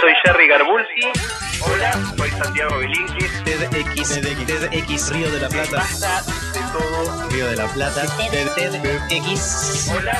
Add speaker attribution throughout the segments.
Speaker 1: soy Jerry Garbulsi. Hola, soy Santiago Bilinkis.
Speaker 2: TEDx, TEDx Río de la Plata.
Speaker 1: Basta de todo.
Speaker 2: Río de la Plata. TEDx.
Speaker 1: Hola.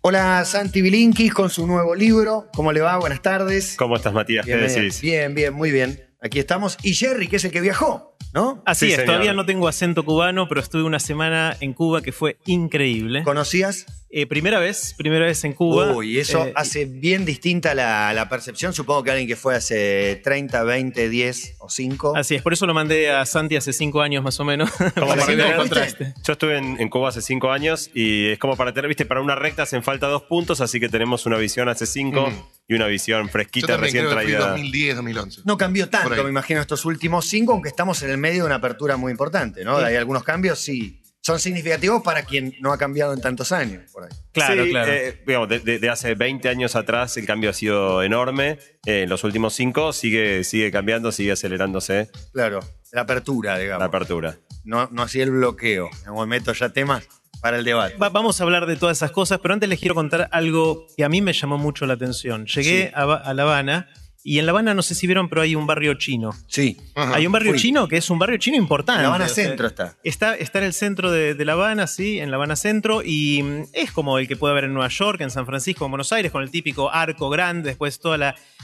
Speaker 3: Hola Santi Bilinkis con su nuevo libro. ¿Cómo le va? Buenas tardes.
Speaker 4: ¿Cómo estás, Matías? ¿Qué
Speaker 3: Bien,
Speaker 4: decís?
Speaker 3: bien, bien, muy bien. Aquí estamos. Y Jerry, que es el que viajó, ¿no?
Speaker 2: Así
Speaker 4: Sí,
Speaker 2: es,
Speaker 4: señor.
Speaker 2: todavía no tengo acento cubano, pero estuve una semana en Cuba que fue increíble.
Speaker 3: ¿Conocías?
Speaker 2: Eh, primera vez, primera vez en Cuba.
Speaker 3: Uy, eso
Speaker 2: Eh,
Speaker 3: hace bien distinta la, la percepción. Supongo que alguien que fue hace 30, 20, 10 o 5.
Speaker 2: Así es, por eso lo mandé a Santi hace cinco años más o menos.
Speaker 4: Como
Speaker 2: para
Speaker 3: ver,
Speaker 2: contraste.
Speaker 4: Yo estuve en, en Cuba hace cinco años y es como para tener, viste, para una recta hacen falta dos puntos, así que tenemos una visión hace cinco
Speaker 5: Mm.
Speaker 4: y una visión
Speaker 5: Yo
Speaker 4: fresquita,
Speaker 5: también
Speaker 4: recién
Speaker 5: creo que fui
Speaker 4: traída.
Speaker 5: 2010, 2011.
Speaker 3: No cambió tanto, me imagino, estos últimos 5, aunque estamos en el medio de una apertura muy importante, ¿no?
Speaker 2: Sí.
Speaker 3: Hay algunos cambios, sí. Son significativos para quien no ha cambiado en tantos años. Por ahí.
Speaker 2: Claro,
Speaker 4: Sí,
Speaker 2: claro.
Speaker 4: eh, digamos, de, de- de hace 20 años atrás el cambio ha sido enorme. Eh, en los últimos cinco sigue, sigue cambiando, sigue acelerándose
Speaker 3: Claro, la apertura, digamos.
Speaker 4: la apertura.
Speaker 3: No, no así el bloqueo. Me meto ya temas para el debate.
Speaker 2: Va- vamos a hablar de todas esas cosas, pero antes les quiero contar algo que a mí me llamó mucho la atención. Llegué
Speaker 3: Sí.
Speaker 2: a, a La Habana y en La Habana no sé si vieron, pero hay un barrio chino.
Speaker 3: Sí.
Speaker 5: Ajá.
Speaker 2: Hay un barrio
Speaker 3: fui.
Speaker 2: chino que es un barrio chino importante.
Speaker 3: En La Habana
Speaker 2: o sea,
Speaker 3: Centro está.
Speaker 2: Está, está en el centro de, de La Habana, sí, en La Habana Centro, y mm, es como el que puede haber en Nueva York, en San Francisco, en Buenos Aires, con el típico arco grande, después todos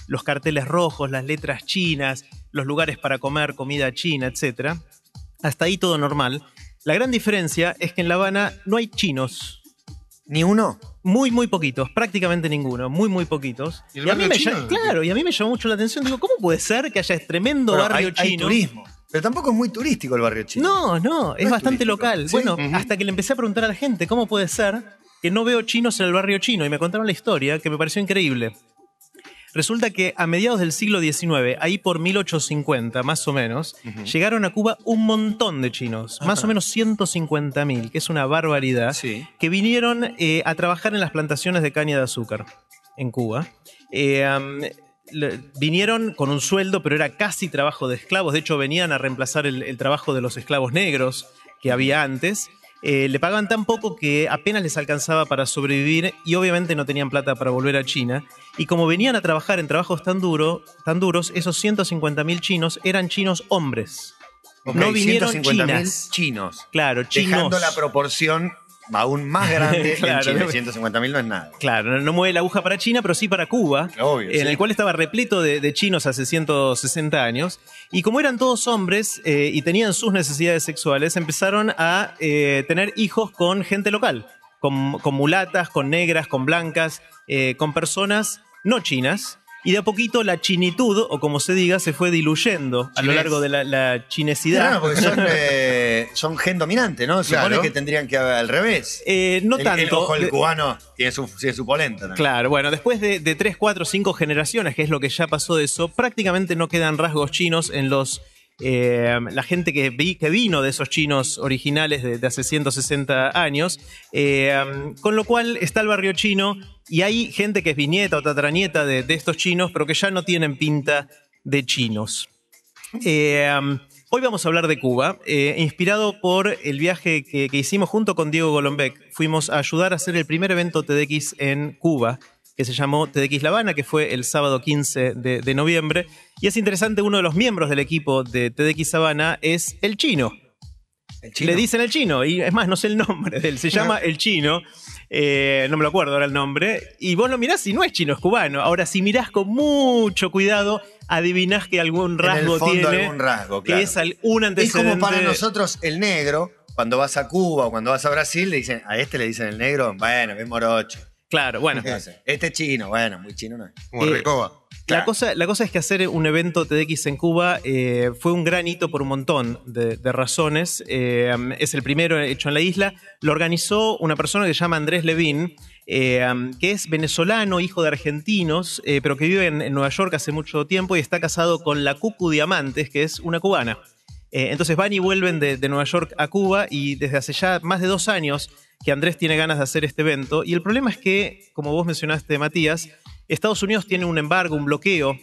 Speaker 2: los carteles rojos, las letras chinas, los lugares para comer comida china, etc. Hasta ahí todo normal. La gran diferencia es que en La Habana no hay chinos.
Speaker 3: ¿Ni uno?
Speaker 2: Muy, muy poquitos, prácticamente ninguno, muy, muy poquitos.
Speaker 5: ¿Y el
Speaker 2: a mí me
Speaker 5: chino?
Speaker 2: lla- claro, y a mí me llamó mucho la atención. Digo, ¿cómo puede ser que haya este tremendo
Speaker 3: Pero
Speaker 2: barrio
Speaker 3: hay, hay
Speaker 2: chino?
Speaker 3: turismo. Pero tampoco es muy turístico el barrio chino.
Speaker 2: No, no, es
Speaker 3: es
Speaker 2: bastante
Speaker 3: turístico.
Speaker 2: local.
Speaker 3: Sí,
Speaker 2: Bueno, hasta que le empecé a preguntar a la gente cómo puede ser que no veo chinos en el barrio chino y me contaron la historia que me pareció increíble. Resulta que a mediados del siglo XIX, ahí por 1850 más o menos, llegaron a Cuba un montón de chinos, más o menos 150.000, que es una barbaridad,
Speaker 3: Sí.
Speaker 2: que vinieron eh, a trabajar en las plantaciones de caña de azúcar en Cuba. Eh, vinieron con un sueldo, pero era casi trabajo de esclavos. De hecho, venían a reemplazar el, el trabajo de los esclavos negros que había antes. Eh, le pagaban tan poco que apenas les alcanzaba para sobrevivir y obviamente no tenían plata para volver a China. Y como venían a trabajar en trabajos tan, duro, tan duros, esos 150.000 chinos eran chinos hombres. No vinieron
Speaker 3: 150.000
Speaker 2: chinas.
Speaker 3: chinos.
Speaker 2: Claro, chinos.
Speaker 3: Dejando la proporción aún más grande
Speaker 2: Claro.
Speaker 3: en China. 150.000 no es nada.
Speaker 2: Claro, no, mueve la aguja para China, pero sí para Cuba,
Speaker 3: Obvio,
Speaker 2: en
Speaker 3: sí.
Speaker 2: el cual estaba repleto de, de chinos hace 160 años. Y como eran todos hombres eh, y tenían sus necesidades sexuales, empezaron a eh, tener hijos con gente local, con, con mulatas, con negras, con blancas, eh, con personas no chinas. Y de a poquito la chinitud, o como se diga, se fue diluyendo a lo largo de la, la
Speaker 3: Claro,
Speaker 2: chinesidad.
Speaker 3: porque son, eh, son gen dominante, ¿no? Se supone
Speaker 5: Claro.
Speaker 3: que tendrían que haber al revés.
Speaker 2: Eh, no
Speaker 3: El-
Speaker 2: tanto.
Speaker 3: El, ojo, cubano tiene su, tiene su polenta. también.
Speaker 2: Claro, bueno, después de, de 3, 4, 5 generaciones, que es lo que ya pasó de eso, prácticamente no quedan rasgos chinos en los... eh, la gente que, vi- que vino de esos chinos originales de, hace 160 años, eh, con lo cual está el barrio chino y hay gente que es viñeta o tatranieta de, estos chinos, pero que ya no tienen pinta de chinos. Um, hoy vamos a hablar de Cuba, eh, inspirado por el viaje que, que hicimos junto con Diego Golombek. Fuimos a ayudar a hacer el primer evento TEDx en Cuba, que se llamó TEDx La Habana, que fue el sábado 15 de, de noviembre. Y es interesante, uno de los miembros del equipo de TEDx Habana es el chino.
Speaker 3: El chino.
Speaker 2: Le dicen el chino, y es más, no sé el nombre de él, se llama el chino. eh, no me lo acuerdo ahora el nombre. Y vos lo mirás y no es chino, es cubano. Ahora, si mirás con mucho cuidado, adivinás que algún
Speaker 3: En
Speaker 2: rasgo
Speaker 3: el fondo
Speaker 2: tiene.
Speaker 3: algún rasgo,
Speaker 2: Que es un
Speaker 3: Es
Speaker 2: antecedente.
Speaker 3: como para nosotros el negro, cuando vas a Cuba o cuando vas a Brasil, le dicen, a este le dicen el negro, bueno, es morocho.
Speaker 2: Claro, bueno.
Speaker 3: Este es chino, bueno, muy chino no es.
Speaker 5: Como
Speaker 2: Eh,
Speaker 5: Recoba.
Speaker 2: La
Speaker 3: Claro.
Speaker 2: cosa, la cosa es que hacer un evento TEDx en Cuba eh, fue un gran hito por un montón de, de razones. Eh, es el primero hecho en la isla. Lo organizó una persona que se llama Andrés Levín, eh, que es venezolano, hijo de argentinos, eh, pero que vive en, en Nueva York hace mucho tiempo y está casado con la Cucu Diamantes, que es una cubana. Eh, entonces van y vuelven de, de Nueva York a Cuba y desde hace ya más de dos años que Andrés tiene ganas de hacer este evento. Y el problema es que, como vos mencionaste, Matías, Estados Unidos tiene un embargo, un bloqueo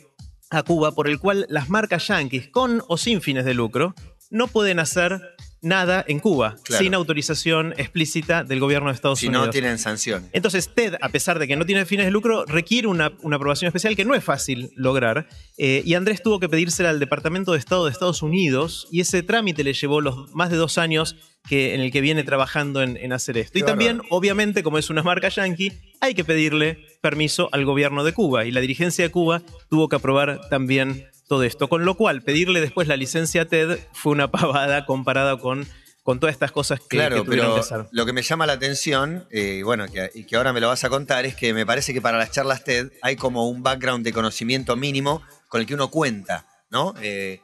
Speaker 2: a Cuba por el cual las marcas yanquis, con o sin fines de lucro, no pueden hacer nada en Cuba,
Speaker 3: Claro.
Speaker 2: sin autorización explícita del gobierno de Estados
Speaker 3: Si
Speaker 2: Unidos.
Speaker 3: no tienen sanciones.
Speaker 2: Entonces, TED, a pesar de que no tiene fines de lucro, requiere una, una aprobación especial que no es fácil lograr. Eh, y Andrés tuvo que pedírsela al Departamento de Estado de Estados Unidos y ese trámite le llevó los más de dos años que, en el que viene trabajando en, en hacer esto.
Speaker 3: Qué
Speaker 2: y también, obviamente, como es una marca yankee, hay que pedirle permiso al gobierno de Cuba. Y la dirigencia de Cuba tuvo que aprobar también todo esto. Con lo cual, pedirle después la licencia a TED fue una pavada comparada con, con todas estas cosas que,
Speaker 3: Claro,
Speaker 2: que tuvieron
Speaker 3: pero
Speaker 2: que hacer.
Speaker 3: lo que me llama la atención, eh, y bueno, que, y que ahora me lo vas a contar, es que me parece que para las charlas TED hay como un background de conocimiento mínimo con el que uno cuenta, ¿no? Eh,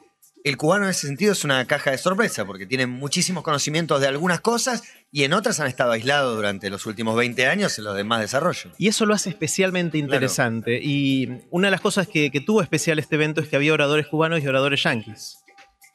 Speaker 3: el cubano en ese sentido es una caja de sorpresa, porque tiene muchísimos conocimientos de algunas cosas y en otras han estado aislados durante los últimos 20 años en los demás desarrollos.
Speaker 2: Y eso lo hace especialmente interesante. Y una de las cosas que, que tuvo especial este evento es que había oradores cubanos y oradores yanquis.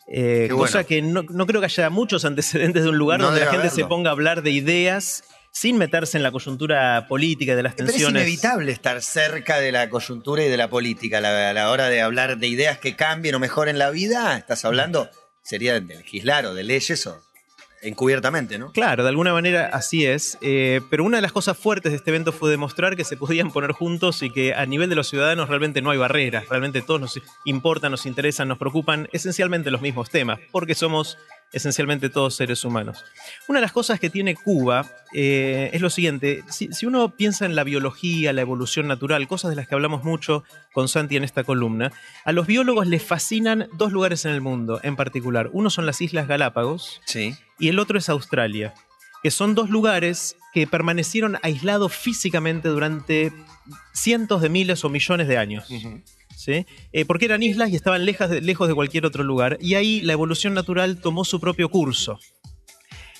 Speaker 2: Eh, cosa
Speaker 3: bueno.
Speaker 2: que no, no creo que haya muchos antecedentes de un lugar
Speaker 3: No
Speaker 2: donde la gente se ponga a hablar de ideas sin meterse en la coyuntura política de las
Speaker 3: Pero es
Speaker 2: tensiones.
Speaker 3: inevitable estar cerca de la coyuntura y de la política a la, a la hora de hablar de ideas que cambien o mejoren la vida. Estás hablando, sería de legislar o de leyes o encubiertamente, ¿no?
Speaker 2: Claro, de alguna manera así es. eh, pero una de las cosas fuertes de este evento fue demostrar que se podían poner juntos y que a nivel de los ciudadanos realmente no hay barreras. Realmente todos nos importan, nos interesan, nos preocupan esencialmente los mismos temas, porque somos esencialmente todos seres humanos. Una de las cosas que tiene Cuba eh, es lo siguiente, si, si uno piensa en la biología, la evolución natural, cosas de las que hablamos mucho con Santi en esta columna, a los biólogos les fascinan dos lugares en el mundo en particular. Uno son las Islas Galápagos,
Speaker 3: Sí.
Speaker 2: y el otro es Australia, que son dos lugares que permanecieron aislados físicamente durante cientos de miles o millones de años. ¿Sí? Eh, porque eran islas y estaban lejas de- lejos de cualquier otro lugar, y ahí la evolución natural tomó su propio curso.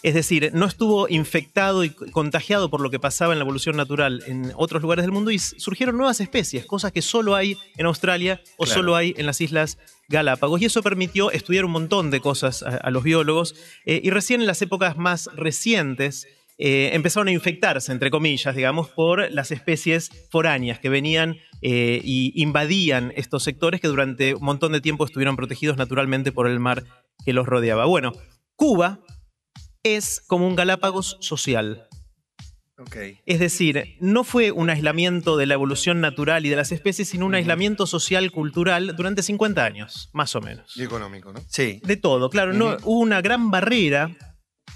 Speaker 2: Es decir, no estuvo infectado y contagiado por lo que pasaba en la evolución natural en otros lugares del mundo y surgieron nuevas especies, cosas que solo hay en Australia o
Speaker 3: Claro.
Speaker 2: solo hay en las islas Galápagos. Y eso permitió estudiar un montón de cosas a, a los biólogos. eh, y recién en las épocas más recientes eh, empezaron a infectarse, entre comillas, digamos, por las especies foráneas que venían eh, y invadían estos sectores que durante un montón de tiempo estuvieron protegidos naturalmente por el mar que los rodeaba. Bueno, Cuba es como un Galápagos social.
Speaker 3: Ok.
Speaker 2: Es decir, no fue un aislamiento de la evolución natural y de las especies, sino un aislamiento social, cultural, durante 50 años, más o menos.
Speaker 5: Y económico, ¿no?
Speaker 3: Sí.
Speaker 2: De todo, claro, no, hubo una gran barrera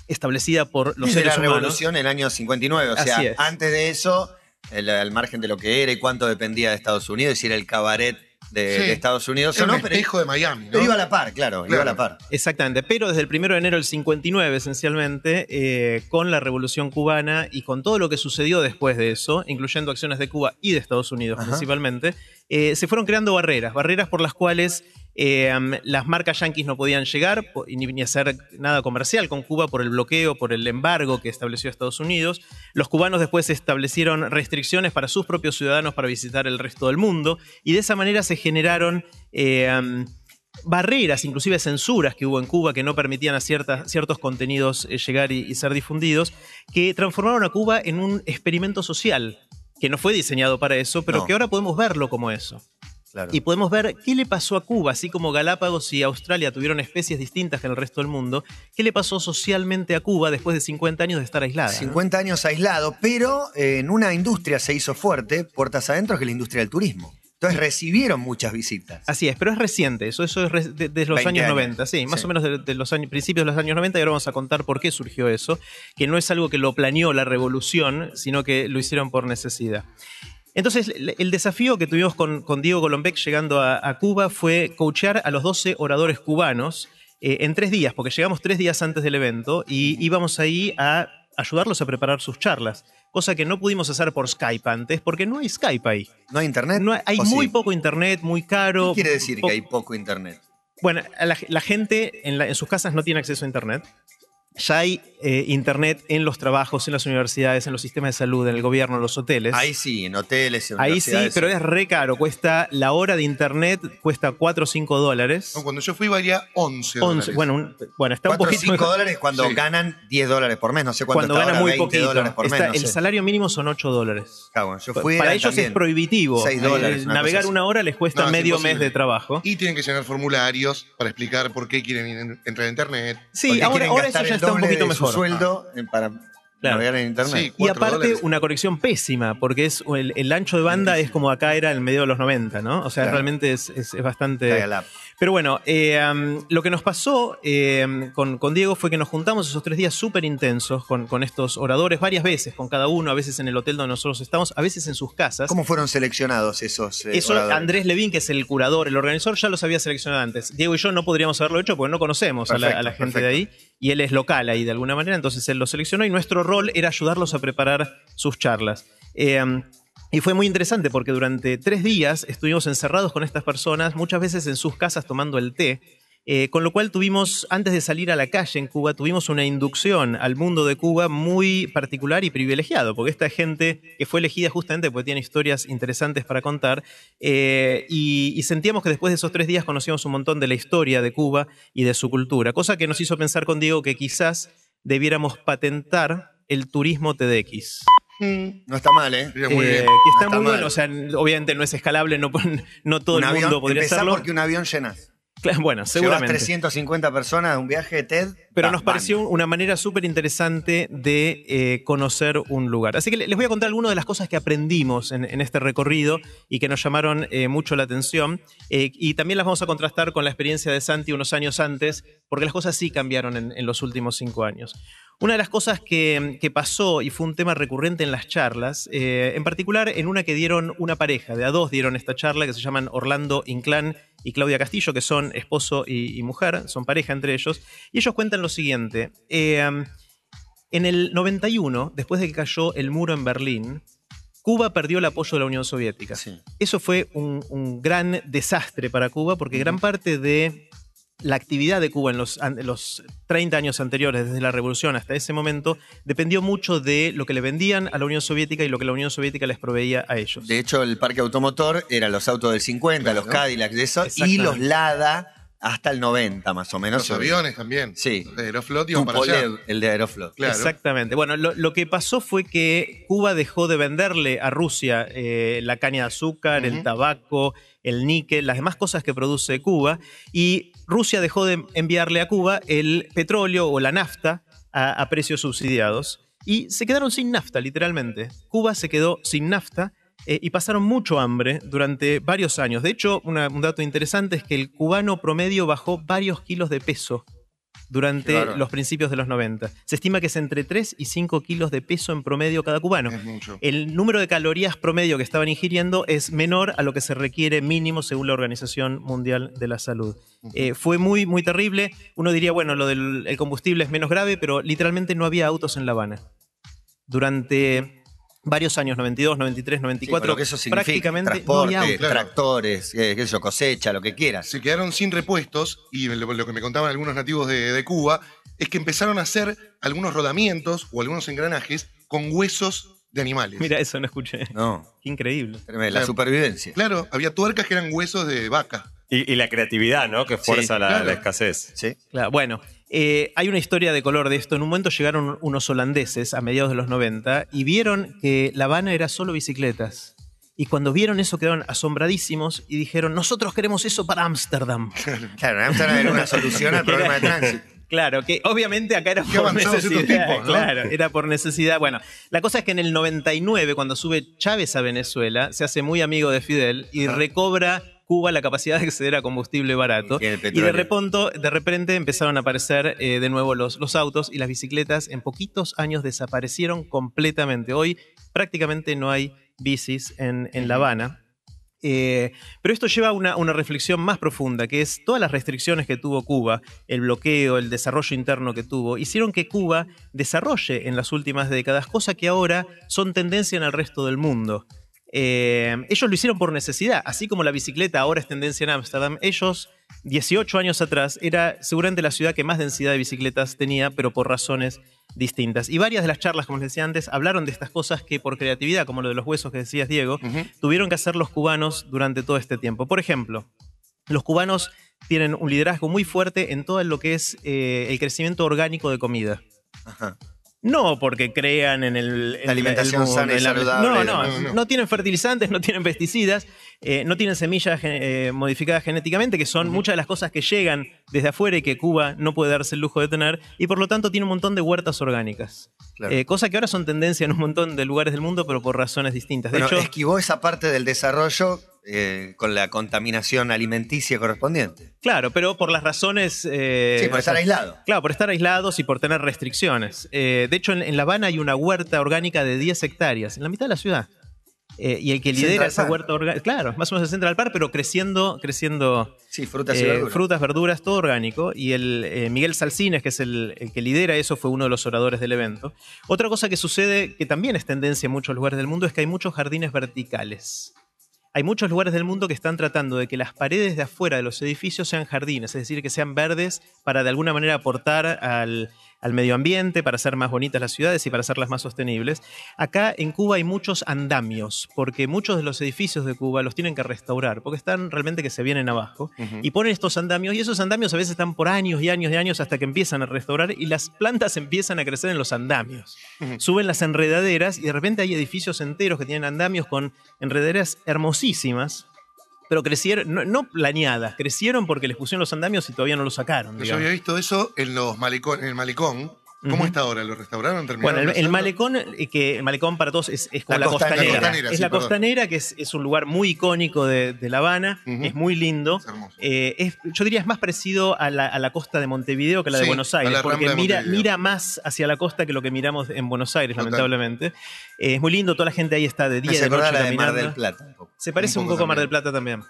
Speaker 2: establecida por los
Speaker 3: Desde
Speaker 2: seres
Speaker 3: la
Speaker 2: humanos.
Speaker 3: revolución en el año 59. O sea,
Speaker 2: Así es.
Speaker 3: antes de eso, el- al margen de lo que era y cuánto dependía de Estados Unidos, y si era el cabaret de,
Speaker 5: Sí.
Speaker 3: de Estados Unidos
Speaker 5: Era
Speaker 3: o
Speaker 5: un
Speaker 3: no, pero,
Speaker 5: espejo de Miami, ¿no?
Speaker 3: pero iba a la par, claro, iba a la par.
Speaker 2: Exactamente, pero desde el 1 de enero del 59, esencialmente, eh, con la Revolución Cubana y con todo lo que sucedió después de eso, incluyendo acciones de Cuba y de Estados Unidos
Speaker 3: Ajá.
Speaker 2: principalmente, eh, se fueron creando barreras, barreras por las cuales eh, las marcas yanquis no podían llegar ni, ni hacer nada comercial con Cuba por el bloqueo, por el embargo que estableció Estados Unidos. Los cubanos después establecieron restricciones para sus propios ciudadanos para visitar el resto del mundo y de esa manera se generaron... eh, barreras, inclusive censuras que hubo en Cuba que no permitían a ciertas, ciertos contenidos eh, llegar y, y ser difundidos, que transformaron a Cuba en un experimento social, que no fue diseñado para eso, pero
Speaker 3: No.
Speaker 2: que ahora podemos verlo como eso.
Speaker 3: Claro.
Speaker 2: Y podemos ver qué le pasó a Cuba, así como Galápagos y Australia tuvieron especies distintas que en el resto del mundo, qué le pasó socialmente a Cuba después de 50 años de estar aislada. ¿no?
Speaker 3: 50 años aislado, pero eh, en una industria se hizo fuerte, puertas adentro, que es la industria del turismo. Entonces recibieron muchas visitas.
Speaker 2: Así es, pero es reciente, eso, eso es de, de los
Speaker 3: 20
Speaker 2: años
Speaker 3: años.
Speaker 2: 90, sí, más
Speaker 3: Sí.
Speaker 2: o menos de, de los años, principios de los años 90 y ahora vamos a contar por qué surgió eso, que no es algo que lo planeó la revolución, sino que lo hicieron por necesidad. Entonces, el, desafío que tuvimos con, con Diego Golombek llegando a, a Cuba fue coachear a los 12 oradores cubanos eh, en tres días, porque llegamos tres días antes del evento y íbamos ahí a ayudarlos a preparar sus charlas, cosa que no pudimos hacer por Skype antes, porque no hay Skype ahí.
Speaker 3: ¿No hay internet?
Speaker 2: No hay, hay
Speaker 3: ¿O
Speaker 2: muy
Speaker 3: sí?
Speaker 2: poco internet, muy caro.
Speaker 3: ¿Qué quiere decir que hay poco internet?
Speaker 2: bueno, la, la gente en, la- en sus casas no tiene acceso a Internet. Ya hay eh, internet en los trabajos, en las universidades, en los sistemas de salud, en el gobierno, en los hoteles.
Speaker 3: Ahí sí, en hoteles, en
Speaker 2: Ahí sí, pero es re caro. Cuesta la hora de internet, cuesta 4 o 5 dólares.
Speaker 5: No, cuando yo fui valía 11
Speaker 2: 11,
Speaker 5: dólares.
Speaker 2: bueno, un- bueno, está un
Speaker 3: 4 o
Speaker 2: poquito
Speaker 3: 5
Speaker 2: mejor.
Speaker 3: dólares cuando
Speaker 5: Sí.
Speaker 3: ganan 10 dólares por mes. No sé cuánto
Speaker 2: Cuando
Speaker 3: está
Speaker 2: gana
Speaker 3: ahora,
Speaker 2: muy
Speaker 3: 20
Speaker 2: poquito.
Speaker 3: dólares por
Speaker 2: Está-
Speaker 3: mes. no
Speaker 2: el
Speaker 3: sé.
Speaker 2: salario mínimo son 8 dólares.
Speaker 3: Bueno, yo fui,
Speaker 2: Para ellos
Speaker 3: también
Speaker 2: es prohibitivo.
Speaker 3: 6 dólares.
Speaker 2: Eh,
Speaker 3: una
Speaker 2: navegar
Speaker 3: cosa así.
Speaker 2: una hora les cuesta
Speaker 5: No, es
Speaker 2: medio
Speaker 5: imposible.
Speaker 2: mes de trabajo.
Speaker 5: Y tienen que llenar formularios para explicar por qué quieren ir- entrar a internet.
Speaker 2: Sí,
Speaker 3: Porque
Speaker 2: ahora,
Speaker 3: quieren
Speaker 2: ahora eso
Speaker 3: gastar
Speaker 2: ya
Speaker 3: el
Speaker 2: está un poquito
Speaker 3: de su
Speaker 2: mejor.
Speaker 3: sueldo en- para
Speaker 2: Claro.
Speaker 3: navegar en internet.
Speaker 5: Sí.
Speaker 2: Y aparte,
Speaker 5: dólares.
Speaker 2: una conexión pésima, porque es el, el ancho de banda es como acá era en medio de los 90, ¿no? O sea,
Speaker 3: Claro.
Speaker 2: realmente es, es- es bastante. Pero bueno, eh, um, lo que nos pasó eh, con, con Diego fue que nos juntamos esos tres días súper intensos con, con estos oradores varias veces, con cada uno, a veces en el hotel donde nosotros estamos, a veces en sus casas.
Speaker 3: ¿Cómo fueron seleccionados esos eh,
Speaker 2: Eso
Speaker 3: oradores?
Speaker 2: Andrés Levín, que es el curador, el organizador, ya los había seleccionado antes. Diego y yo no podríamos haberlo hecho porque no conocemos a la, a la
Speaker 3: Perfecto,
Speaker 2: gente de ahí y él es local ahí de alguna manera, entonces él los seleccionó y nuestro rol era ayudarlos a preparar sus charlas. Eh, y fue muy interesante porque durante tres días estuvimos encerrados con estas personas, muchas veces en sus casas tomando el té. Eh, con lo cual tuvimos, antes de salir a la calle en Cuba, tuvimos una inducción al mundo de Cuba muy particular y privilegiado, porque esta gente que fue elegida justamente porque tiene historias interesantes para contar, eh, y, y sentíamos que después de esos tres días conocíamos un montón de la historia de Cuba y de su cultura, cosa que nos hizo pensar con Diego que quizás debiéramos patentar el turismo TDX.
Speaker 3: No está mal, ¿eh?
Speaker 5: muy
Speaker 2: Eh,
Speaker 5: bien.
Speaker 2: que está
Speaker 3: No está
Speaker 2: muy
Speaker 3: mal.
Speaker 2: bueno, o sea, obviamente no es escalable, no, no todo
Speaker 3: un
Speaker 2: el
Speaker 3: avión,
Speaker 2: mundo podría
Speaker 3: empezá
Speaker 2: hacerlo.
Speaker 3: porque un avión llenas.
Speaker 2: Bueno,
Speaker 3: Llevas
Speaker 2: seguramente.
Speaker 3: 350 personas a un viaje de TED.
Speaker 2: Pero nos pareció una manera súper interesante de eh, conocer un lugar. Así que le- les voy a contar algunas de las cosas que aprendimos en, en este recorrido y que nos llamaron eh, mucho la atención. Eh, y también las vamos a contrastar con la experiencia de Santi unos años antes, porque las cosas sí cambiaron en, en los últimos cinco años. Una de las cosas que, que pasó y fue un tema recurrente en las charlas, eh, en particular en una que dieron una pareja, de a dos dieron esta charla, que se llaman Orlando Inclán y Claudia Castillo, que son esposo y, y mujer, son pareja entre ellos, y ellos cuentan lo siguiente. eh, en el 91, después de que cayó el muro en Berlín, Cuba perdió el apoyo de la Unión Soviética.
Speaker 3: Sí.
Speaker 2: Eso fue un, un gran desastre para Cuba porque gran parte de la actividad de Cuba en los, en los 30 años anteriores, desde la revolución hasta ese momento, dependió mucho de lo que le vendían a la Unión Soviética y lo que la Unión Soviética les proveía a ellos.
Speaker 3: De hecho, el parque automotor eran los autos del 50, los. Cadillacs de eso, y los Lada hasta el 90 más o menos.
Speaker 5: Los aviones también.
Speaker 3: Sí.
Speaker 5: Los de Aeroflot iban para allá.
Speaker 3: El de Aeroflot.
Speaker 5: Claro.
Speaker 2: Exactamente. Bueno, lo, lo que pasó fue que Cuba dejó de venderle a Rusia eh, la caña de azúcar, el tabaco, el níquel, las demás cosas que produce Cuba, y Rusia dejó de enviarle a Cuba el petróleo o la nafta a, precios subsidiados. Y se quedaron sin nafta, literalmente. Cuba se quedó sin nafta eh, y pasaron mucho hambre durante varios años. De hecho, un dato interesante es que el cubano promedio bajó varios kilos de peso durante los principios de los 90. Se estima que es entre 3 y 5 kilos de peso en promedio cada cubano.
Speaker 5: Es mucho.
Speaker 2: El número de calorías promedio que estaban ingiriendo es menor a lo que se requiere mínimo según la Organización Mundial de la Salud. Eh, fue muy, muy terrible. Uno diría, bueno, lo del el combustible es menos grave, pero literalmente no había autos en La Habana. Durante varios años, 92, 93,
Speaker 3: Sí, con
Speaker 2: 94,
Speaker 3: lo que eso significa.
Speaker 2: prácticamente no
Speaker 3: Transporte.
Speaker 5: Claro.
Speaker 3: tractores, eh, qué sé yo, cosecha, lo que quieras.
Speaker 5: se quedaron sin repuestos y lo, lo que me contaban algunos nativos de, de Cuba es que empezaron a hacer algunos rodamientos o algunos engranajes con huesos de animales.
Speaker 2: Mira, eso no escuché.
Speaker 3: No,
Speaker 2: Qué increíble.
Speaker 3: la supervivencia.
Speaker 5: Claro, había tuercas que eran huesos de vaca.
Speaker 4: Y, y la creatividad, ¿no? Que fuerza la,
Speaker 5: claro.
Speaker 4: la escasez.
Speaker 3: Sí.
Speaker 2: Claro, bueno, eh, hay una historia de color de esto. En un momento llegaron unos holandeses a mediados de los 90 y vieron que La Habana era solo bicicletas. Y cuando vieron eso quedaron asombradísimos y dijeron, nosotros queremos eso para Ámsterdam.
Speaker 3: Claro, Ámsterdam era una solución al problema de tránsito.
Speaker 2: Claro, que obviamente acá era
Speaker 5: Qué
Speaker 2: por necesidad.
Speaker 5: tipos, ¿no?
Speaker 2: Claro, era por necesidad. Bueno, la cosa es que en el 99, cuando sube Chávez a Venezuela, se hace muy amigo de Fidel y recobra Cuba la capacidad de acceder a combustible barato.
Speaker 3: Y
Speaker 2: de de repente empezaron a aparecer eh, de nuevo los, los autos y las bicicletas en poquitos años desaparecieron completamente. Hoy prácticamente no hay bicis en, en La Habana. Eh, pero esto lleva a una, una reflexión más profunda, que es todas las restricciones que tuvo Cuba, el bloqueo, el desarrollo interno que tuvo, hicieron que Cuba desarrolle en las últimas décadas cosas que ahora son tendencia en el resto del mundo. Eh, ellos lo hicieron por necesidad, así como la bicicleta ahora es tendencia en Ámsterdam. Ellos, 18 años atrás, era seguramente la ciudad que más densidad de bicicletas tenía, pero por razones distintas. Y varias de las charlas, como les decía antes, hablaron de estas cosas que por creatividad, como lo de los huesos que decías, Diego, tuvieron que hacer los cubanos durante todo este tiempo. Por ejemplo, los cubanos tienen un liderazgo muy fuerte en todo lo que es eh, el crecimiento orgánico de comida.
Speaker 3: Ajá.
Speaker 2: No porque crean en el, en
Speaker 3: La alimentación
Speaker 2: el
Speaker 3: sana y saludable.
Speaker 2: No, no,
Speaker 5: No,
Speaker 2: no,
Speaker 5: no.
Speaker 2: tienen fertilizantes, no tienen pesticidas, eh, no tienen semillas eh, modificadas genéticamente, que son muchas de las cosas que llegan desde afuera y que Cuba no puede darse el lujo de tener, y por lo tanto tiene un montón de huertas orgánicas.
Speaker 3: Claro.
Speaker 2: Eh, cosa que ahora son tendencia en un montón de lugares del mundo, pero por razones distintas. De
Speaker 3: Bueno,
Speaker 2: hecho,
Speaker 3: esquivó esa parte del desarrollo eh, con la contaminación alimenticia correspondiente.
Speaker 2: claro, pero por las razones... eh,
Speaker 3: sí, por estar aislado.
Speaker 2: Claro, por estar aislados y por tener restricciones. Eh, de hecho, en, en La Habana hay una huerta orgánica de 10 hectáreas, en la mitad de la ciudad. Eh, y el que lidera
Speaker 3: Central
Speaker 2: esa huerta orgánica, claro, más o menos el Central Park, pero creciendo, creciendo
Speaker 3: Sí, frutas y
Speaker 2: eh,
Speaker 3: verduras.
Speaker 2: frutas, verduras, todo orgánico. Y el eh, Miguel Salcines, que es el, el que lidera eso, fue uno de los oradores del evento. Otra cosa que sucede, que también es tendencia en muchos lugares del mundo, es que hay muchos jardines verticales. Hay muchos lugares del mundo que están tratando de que las paredes de afuera de los edificios sean jardines, es decir, que sean verdes para de alguna manera aportar al, al medio ambiente, para hacer más bonitas las ciudades y para hacerlas más sostenibles. Acá en Cuba hay muchos andamios, porque muchos de los edificios de Cuba los tienen que restaurar, porque están realmente que se vienen abajo, y ponen estos andamios, y esos andamios a veces están por años y años y años hasta que empiezan a restaurar, y las plantas empiezan a crecer en los andamios. Suben las enredaderas, y de repente hay edificios enteros que tienen andamios con enredaderas hermosísimas, pero crecieron, no, no planeadas, crecieron porque les pusieron los andamios y todavía no los sacaron.
Speaker 5: Yo había visto eso en los malecón, en el malecón. ¿Cómo está ahora? ¿Lo restauraron?
Speaker 2: Bueno,
Speaker 5: ¿Terminaron
Speaker 2: el,
Speaker 5: de
Speaker 2: el malecón, eh, que el malecón para todos es, es como
Speaker 3: La
Speaker 2: la,
Speaker 3: costanera.
Speaker 5: La costanera,
Speaker 2: es
Speaker 5: sí,
Speaker 2: la
Speaker 5: perdón.
Speaker 2: costanera, que es, es un lugar muy icónico de, de La Habana, es muy lindo.
Speaker 5: Es hermoso.
Speaker 2: Eh, es- yo diría es más parecido a la, a la costa de Montevideo que a la de Buenos Aires, porque mira, más hacia la costa que lo que miramos en Buenos Aires,
Speaker 5: Total.
Speaker 2: lamentablemente. Eh, es muy lindo, toda la gente ahí está de
Speaker 3: Me
Speaker 2: día
Speaker 3: hace
Speaker 2: de noche
Speaker 3: la de Mar del Plata.
Speaker 2: Se parece
Speaker 5: Un
Speaker 2: un
Speaker 5: poco
Speaker 2: a Mar del Plata también.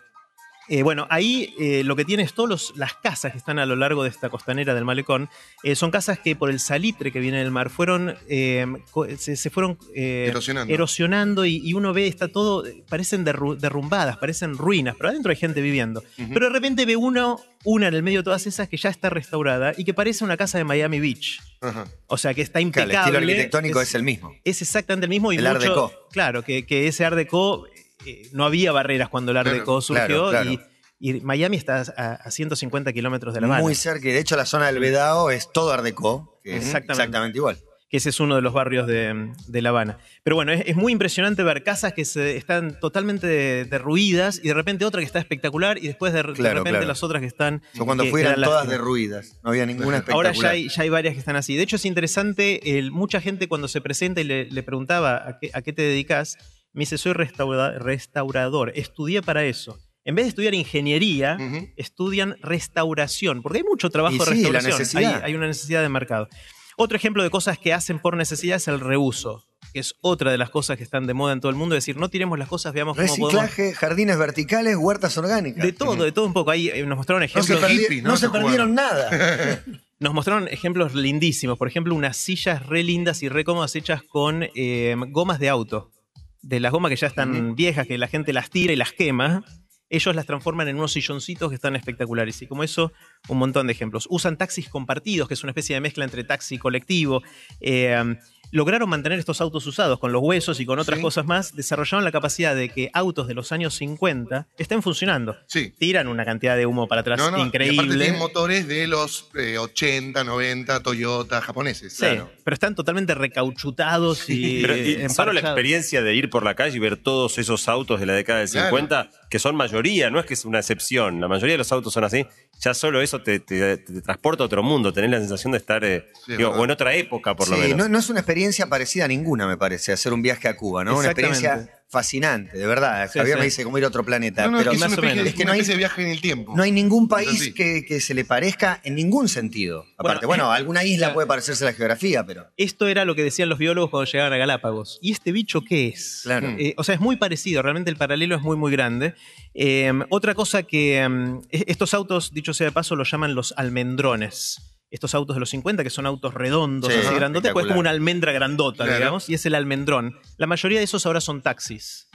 Speaker 2: Eh, bueno, ahí eh, lo que tiene es todas las casas que están a lo largo de esta costanera del malecón. eh, son casas que por el salitre que viene del mar fueron se, se fueron
Speaker 5: Erosionando.
Speaker 2: erosionando y, y uno ve, está todo, parecen derru- derrumbadas, parecen ruinas, pero adentro hay gente viviendo. Pero de repente ve uno, una en el medio de todas esas que ya está restaurada y que parece una casa de Miami Beach.
Speaker 5: Ajá.
Speaker 2: O sea, que está
Speaker 3: Claro,
Speaker 2: impecable.
Speaker 3: el estilo arquitectónico es, el mismo.
Speaker 2: Es exactamente el mismo. Y
Speaker 3: El Art
Speaker 2: mucho-
Speaker 3: Deco.
Speaker 2: Claro, que, que ese Art Deco eh, no había barreras cuando el Art
Speaker 5: Claro,
Speaker 2: Deco surgió.
Speaker 3: claro, claro.
Speaker 2: Y, y Miami está a, a 150 kilómetros de La Habana.
Speaker 3: Muy cerca. De hecho, la zona del Vedao es todo Art Deco, que es
Speaker 2: Exactamente.
Speaker 3: igual.
Speaker 2: que ese es uno de los barrios de, de La Habana. Pero bueno, es, es muy impresionante ver casas que se, están totalmente de- derruidas y de repente otra que está espectacular y después de, repente
Speaker 3: claro.
Speaker 2: las otras que están...
Speaker 3: Yo cuando
Speaker 2: que-
Speaker 3: fui eran todas derruidas. No había ninguna espectacular.
Speaker 2: Ahora ya hay, ya hay varias que están así. De hecho, es interesante, el- mucha gente cuando se presenta y le, le preguntaba a qué, a qué te dedicas, me dice, soy restaura- restaurador, estudié para eso. En vez de estudiar ingeniería, estudian restauración, porque hay mucho trabajo
Speaker 3: Y
Speaker 2: de
Speaker 3: sí, la
Speaker 2: restauración.
Speaker 3: necesidad.
Speaker 2: Hay, hay una necesidad de mercado. Otro ejemplo de cosas que hacen por necesidad es el reuso, que es otra de las cosas que están de moda en todo el mundo. Es decir, no tiremos las cosas, veamos cómo podemos...
Speaker 3: Reciclaje, jardines verticales, huertas orgánicas.
Speaker 2: De todo, de todo un poco. Ahí eh, nos mostraron
Speaker 3: No se,
Speaker 2: ejemplos.
Speaker 5: perdi-
Speaker 3: perdi-
Speaker 5: hippie, ¿no?
Speaker 3: no se perdieron nada.
Speaker 2: Nos mostraron ejemplos lindísimos. Por ejemplo, unas sillas re lindas y re cómodas hechas con eh, gomas de auto. De las gomas que ya están viejas, que la gente las tira y las quema. Ellos las transforman en unos silloncitos que están espectaculares. Y como eso, un montón de ejemplos. Usan taxis compartidos, que es una especie de mezcla entre taxi y colectivo. Eh, lograron mantener estos autos usados con los huesos y con otras
Speaker 5: Sí.
Speaker 2: cosas más. Desarrollaron la capacidad de que autos de los años 50 estén funcionando.
Speaker 5: Sí.
Speaker 2: Tiran una cantidad de humo para atrás
Speaker 5: No, no. Y aparte
Speaker 2: increíble.
Speaker 5: tienen motores de los eh, 80, 90, Toyota japoneses.
Speaker 2: Sí,
Speaker 5: Claro.
Speaker 2: pero están totalmente recauchutados y,
Speaker 4: Pero, y solo la experiencia de ir por la calle y ver todos esos autos de la década del
Speaker 5: Claro.
Speaker 4: 50, que son mayoría, no es que es una excepción, la mayoría de los autos son así, ya solo eso te, te- te transporta a otro mundo, tenés la sensación de estar, eh,
Speaker 5: Sí,
Speaker 4: digo, o en otra época por lo menos.
Speaker 3: no, no es una experiencia parecida a ninguna, me parece, hacer un viaje a Cuba, ¿no? Una experiencia fascinante, de verdad.
Speaker 2: Sí,
Speaker 3: Javier
Speaker 2: sí.
Speaker 3: me dice cómo ir a otro planeta,
Speaker 5: No, no,
Speaker 3: pero
Speaker 5: es que
Speaker 2: más o menos.
Speaker 5: es
Speaker 3: Es que no hay-
Speaker 5: de viaje en el tiempo.
Speaker 3: no hay ningún país que, que se le parezca en ningún sentido. Aparte,
Speaker 2: Bueno,
Speaker 3: bueno,
Speaker 2: eh,
Speaker 3: alguna isla
Speaker 2: claro.
Speaker 3: puede parecerse a la geografía, pero...
Speaker 2: Esto era lo que decían los biólogos cuando llegaban a Galápagos. ¿Y este bicho qué es?
Speaker 3: Claro.
Speaker 2: Eh, o sea, es muy parecido, realmente el paralelo es muy, muy grande. Eh, otra cosa que mm, e- estos autos, dicho sea de paso, los llaman los almendrones. Estos autos de los 50, que son autos redondos,
Speaker 3: Sí,
Speaker 2: así grandotes, pues es como una almendra grandota,
Speaker 5: Claro.
Speaker 2: digamos, y es el almendrón. La mayoría de esos ahora son taxis.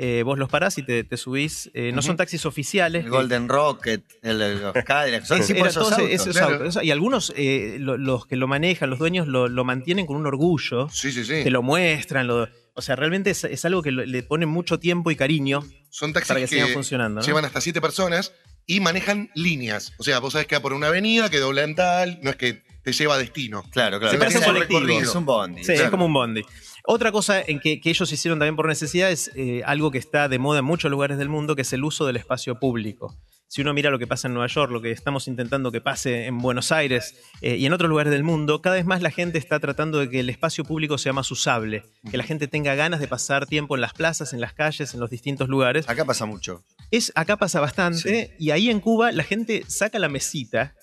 Speaker 2: eh, vos los parás y te, te subís. eh, no son taxis oficiales.
Speaker 3: El
Speaker 2: que-
Speaker 3: Golden Rocket, el, el los Cadillac, son
Speaker 2: era
Speaker 3: esos autos.
Speaker 2: esos
Speaker 5: claro.
Speaker 2: autos. Y algunos, eh, lo- los que lo manejan, los dueños, lo, lo mantienen con un orgullo.
Speaker 5: Sí, sí, sí.
Speaker 2: Te lo muestran. lo- o sea, realmente es, es algo que le ponen mucho tiempo y cariño
Speaker 5: Son taxis
Speaker 2: para que,
Speaker 5: que,
Speaker 2: sigan funcionando. ¿no?
Speaker 5: llevan hasta siete personas y manejan líneas. O sea, vos sabés que va por una avenida, que dobla en tal, no es que te lleva a destino.
Speaker 3: Claro, claro.
Speaker 2: Se parece colectivo.
Speaker 3: recorrido. Es un bondi.
Speaker 2: Sí, es como un bondi. Otra cosa en que, que ellos hicieron también por necesidad es eh, algo que está de moda en muchos lugares del mundo, que es el uso del espacio público. Si uno mira lo que pasa en Nueva York, lo que estamos intentando que pase en Buenos Aires eh, y en otros lugares del mundo, cada vez más la gente está tratando de que el espacio público sea más usable, que la gente tenga ganas de pasar tiempo en las plazas, en las calles, en los distintos lugares.
Speaker 3: Acá pasa mucho.
Speaker 2: Es, acá pasa bastante y ahí en Cuba la gente saca la mesita,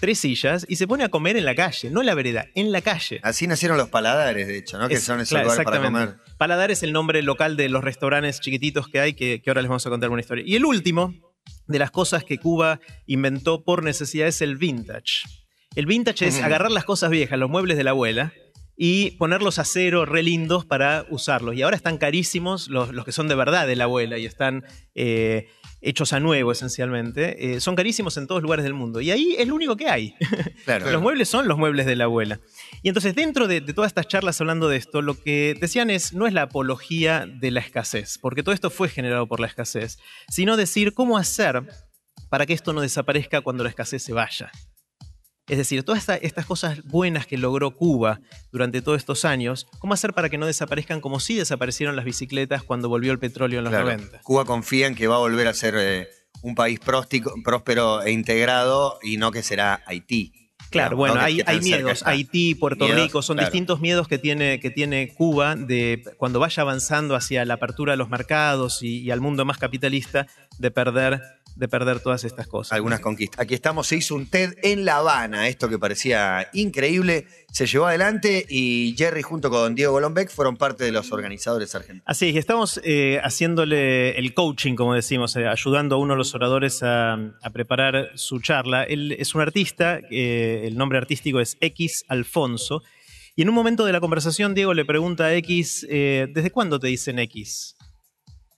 Speaker 2: tres sillas y se pone a comer en la calle, no en la vereda, en la calle.
Speaker 3: Así nacieron los paladares, de hecho, ¿no? Que
Speaker 2: Es-
Speaker 3: son esos
Speaker 2: claro,
Speaker 3: lugares para comer.
Speaker 2: Paladar es el nombre local de los restaurantes chiquititos que hay, que, que ahora les vamos a contar una historia. Y el último de las cosas que Cuba inventó por necesidad es el vintage. El vintage es agarrar las cosas viejas, los muebles de la abuela, y ponerlos a cero, re lindos para usarlos. Y ahora están carísimos los, los que son de verdad de la abuela y están eh, hechos a nuevo esencialmente. Eh, son carísimos en todos lugares del mundo. Y ahí es lo único que hay.
Speaker 3: Claro.
Speaker 2: Los muebles son los muebles de la abuela. Y entonces, dentro de, de todas estas charlas hablando de esto, lo que decían es, no es la apología de la escasez, porque todo esto fue generado por la escasez, sino decir cómo hacer para que esto no desaparezca cuando la escasez se vaya. Es decir, todas esta- estas cosas buenas que logró Cuba durante todos estos años, ¿cómo hacer para que no desaparezcan como si desaparecieron las bicicletas cuando volvió el petróleo en los
Speaker 3: Claro.
Speaker 2: 90?
Speaker 3: Cuba confía en que va a volver a ser eh, un país próstico- próspero e integrado y no que será Haití.
Speaker 2: Claro, bueno,
Speaker 3: ¿no? Que-
Speaker 2: hay,
Speaker 3: que
Speaker 2: miedos. Haití, Puerto
Speaker 3: Miedos,
Speaker 2: Rico, son
Speaker 3: claro.
Speaker 2: distintos miedos que tiene, que tiene Cuba de cuando vaya avanzando hacia la apertura de los mercados y, y al mundo más capitalista, de perder, de perder todas estas cosas.
Speaker 3: Algunas conquistas. Aquí estamos, se hizo un TED en La Habana, esto que parecía increíble, se llevó adelante y Jerry junto con Diego Golombek fueron parte de los organizadores argentinos.
Speaker 2: Así es, y estamos eh, haciéndole el coaching, como decimos, eh, ayudando a uno de los oradores a, a preparar su charla. Él es un artista, eh, el nombre artístico es X Alfonso, y en un momento de la conversación Diego le pregunta a X, ¿desde cuándo te dicen X?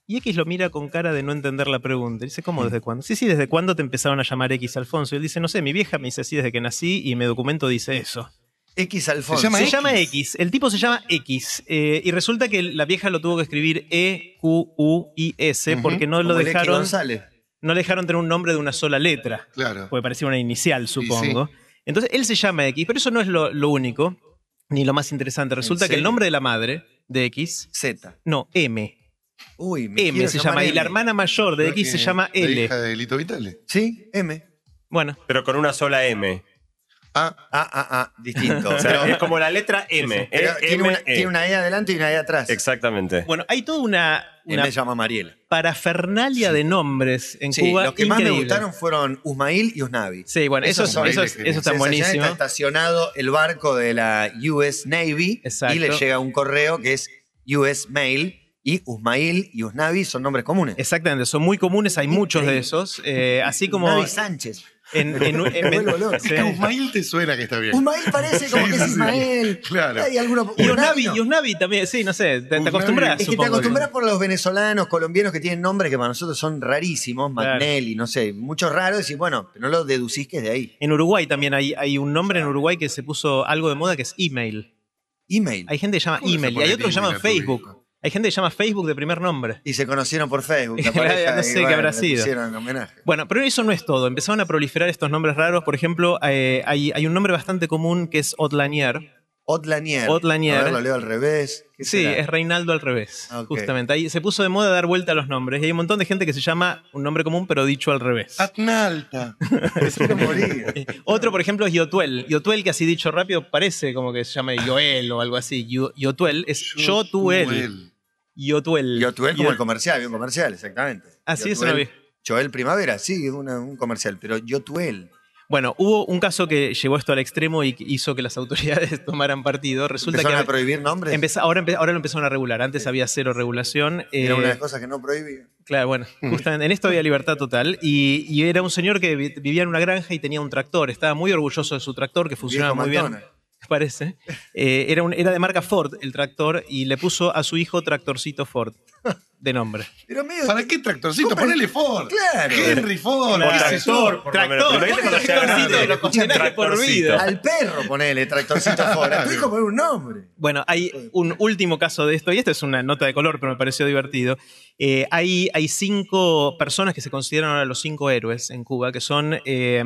Speaker 2: Y X lo mira con cara de no entender la pregunta. Dice, ¿cómo desde cuándo? Sí, sí, ¿desde cuándo te empezaron a llamar X Alfonso? Y él dice, no sé, mi vieja me dice así desde que nací y mi documento dice eso.
Speaker 3: X Alfonso.
Speaker 5: Se llama
Speaker 2: Se
Speaker 5: X.
Speaker 2: llama X. El tipo se llama X. eh, y resulta que la vieja lo tuvo que escribir E, Q, U, I, S,
Speaker 5: Ujú.
Speaker 2: porque no lo
Speaker 3: Como
Speaker 2: dejaron,
Speaker 3: González.
Speaker 2: no le dejaron tener un nombre de una sola letra.
Speaker 5: Claro.
Speaker 2: Porque parecía una inicial, supongo. Entonces él se llama X, pero eso no es lo, lo único, ni lo más interesante. Resulta que el nombre de la madre de X,
Speaker 3: Z.
Speaker 2: no, M.
Speaker 3: Uy, me
Speaker 2: M se llama. Y la
Speaker 3: M.
Speaker 2: hermana mayor de X se llama
Speaker 5: la
Speaker 2: L.
Speaker 5: hija de Lito Vitale.
Speaker 3: Sí, M.
Speaker 2: Bueno,
Speaker 4: Pero con una sola M.
Speaker 5: Ah,
Speaker 3: Ah, ah, ah, distinto.
Speaker 4: O sea,
Speaker 3: Pero-
Speaker 4: es como la letra M. E,
Speaker 3: tiene,
Speaker 4: M,
Speaker 3: una,
Speaker 4: E.
Speaker 3: tiene una E adelante y una E atrás.
Speaker 4: Exactamente.
Speaker 2: bueno, hay toda una,
Speaker 3: M
Speaker 2: una
Speaker 3: se llama Mariela.
Speaker 2: parafernalia de nombres en
Speaker 3: Sí,
Speaker 2: Cuba.
Speaker 3: los que más me gustaron fueron Usmail y Usnavi.
Speaker 2: Sí, bueno, eso, eso,
Speaker 5: increíbles,
Speaker 2: eso está buenísimo.
Speaker 3: Está estacionado el barco de la US Navy
Speaker 2: Exacto.
Speaker 3: y le llega un correo que es US Mail y Usmail y Usnavi son nombres comunes.
Speaker 2: Exactamente, son muy comunes, hay muchos de esos. eh, así como
Speaker 3: Usnavi Sánchez.
Speaker 2: en, en- en-
Speaker 3: vuelvo loco.
Speaker 2: sí.
Speaker 5: es que Usmail te suena que está bien.
Speaker 3: Usmail parece como
Speaker 5: Sí,
Speaker 3: que
Speaker 5: sí,
Speaker 3: es
Speaker 5: sí.
Speaker 3: Ismael.
Speaker 5: Claro.
Speaker 3: Hay alguno,
Speaker 2: Y
Speaker 3: Usnavi
Speaker 2: Usnavi,
Speaker 3: no.
Speaker 2: y Usnavi también, sí, no sé, te, te acostumbras.
Speaker 3: Es que te acostumbras por los venezolanos, colombianos que tienen nombres que para nosotros son rarísimos,
Speaker 2: Claro.
Speaker 3: Magnelli, no sé, muchos raros, y bueno, pero no lo deducís que es de ahí.
Speaker 2: En Uruguay también hay, hay un nombre en Uruguay que se puso algo de moda que es email.
Speaker 3: Email.
Speaker 2: Hay gente que llama
Speaker 5: ¿Cómo se
Speaker 2: email y hay otros que llaman Facebook. Hay gente que llama Facebook de primer nombre.
Speaker 3: Y se conocieron por Facebook. la
Speaker 2: No sé qué
Speaker 3: bueno,
Speaker 2: habrá sido. Bueno, pero eso no es todo. Empezaron a proliferar estos nombres raros. Por ejemplo, eh, hay, hay un nombre bastante común que es Otlanier.
Speaker 3: Otlanier.
Speaker 2: Otlanier.
Speaker 3: A ver, lo leo al revés. ¿Qué
Speaker 2: Sí,
Speaker 3: será?
Speaker 2: es Reinaldo al revés.
Speaker 3: Ok.
Speaker 2: Justamente. Ahí se puso de moda dar vuelta a los nombres. Y hay un montón de gente que se llama un nombre común, pero dicho al revés.
Speaker 5: Atnalta.
Speaker 3: Morir.
Speaker 2: Otro, por ejemplo, es Yotuel. Yotuel, que así dicho rápido, parece como que se llama Yoel o algo así. Yo- Yotuel es Yotuel. Yotuel.
Speaker 3: Yotuel como
Speaker 2: Yo-
Speaker 3: el comercial, había un comercial, exactamente.
Speaker 2: Ah, sí, eso
Speaker 3: Yotuel.
Speaker 2: lo vi.
Speaker 3: Joel Primavera, sí, es una- un comercial, pero Yotuel.
Speaker 2: Bueno, hubo un caso que llevó esto al extremo y hizo que las autoridades tomaran partido. Resulta
Speaker 3: ¿Empezaron
Speaker 2: que
Speaker 3: a prohibir nombres?
Speaker 2: ahora, empe- ahora lo empezaron a regular. Antes había cero regulación.
Speaker 3: Era
Speaker 2: Eh,
Speaker 3: una de las cosas que no prohibían.
Speaker 2: Claro, bueno, justamente en esto había libertad total. Y, y era un señor que vi- vivía en una granja y tenía un tractor. Estaba muy orgulloso de su tractor, que funcionaba muy bien. Parece. Eh, era, un- era de marca Ford el tractor y le puso a su hijo tractorcito Ford. de nombre.
Speaker 3: Pero medio-
Speaker 5: ¿Para qué tractorcito? Ponele Ford.
Speaker 3: Claro.
Speaker 5: Henry Ford.
Speaker 2: Claro.
Speaker 5: qué sé yo.
Speaker 4: por lo menos. Pero imagínate cuando sea
Speaker 2: Tractorcito,
Speaker 4: grande.
Speaker 2: lo condenaste por
Speaker 4: Tractorcito.
Speaker 2: vida.
Speaker 3: Al perro ponele tractorcito Ford. A tu hijo ponele un nombre.
Speaker 2: Bueno, hay un último caso de esto, y esta es una nota de color, pero me pareció divertido. Eh, hay, hay cinco personas que se consideran ahora los cinco héroes en Cuba, que son eh,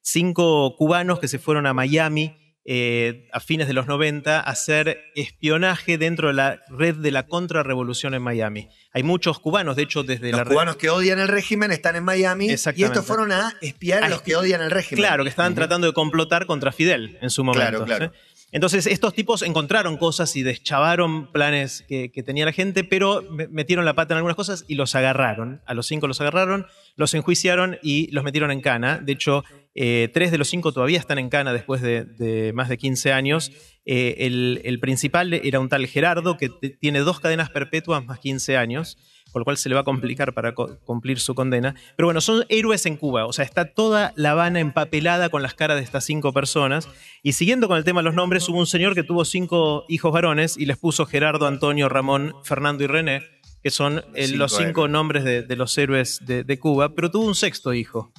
Speaker 2: cinco cubanos que se fueron a Miami eh, a fines de los 90 a hacer espionaje dentro de la red de la contrarrevolución en Miami. Hay muchos cubanos, de hecho, desde
Speaker 3: Los
Speaker 2: la red-
Speaker 3: cubanos que odian el régimen están en Miami y estos fueron a espiar a
Speaker 2: A
Speaker 3: los que odian el régimen.
Speaker 2: Claro, que estaban tratando de complotar contra Fidel en su momento.
Speaker 3: Claro, claro.
Speaker 2: ¿sí? Entonces, estos tipos encontraron cosas y deschavaron planes que, tenía la gente, pero me- metieron la pata en algunas cosas y los agarraron. A los cinco los agarraron, los enjuiciaron y los metieron en cana. De hecho, eh, tres de los cinco todavía están en cana después de, más de 15 años. Eh, el, el principal era un tal Gerardo que tiene dos cadenas perpetuas más 15 años con lo cual se le va a complicar para co- cumplir su condena. Pero bueno, son héroes en Cuba, o sea, está toda La Habana empapelada con las caras de estas cinco personas. Y siguiendo con el tema de los nombres, hubo un señor que tuvo cinco hijos varones y les puso Gerardo, Antonio, Ramón, Fernando y René, que son eh,
Speaker 3: Cinco
Speaker 2: los cinco
Speaker 3: héroes.
Speaker 2: nombres de, de los héroes de, de Cuba, pero tuvo un sexto hijo.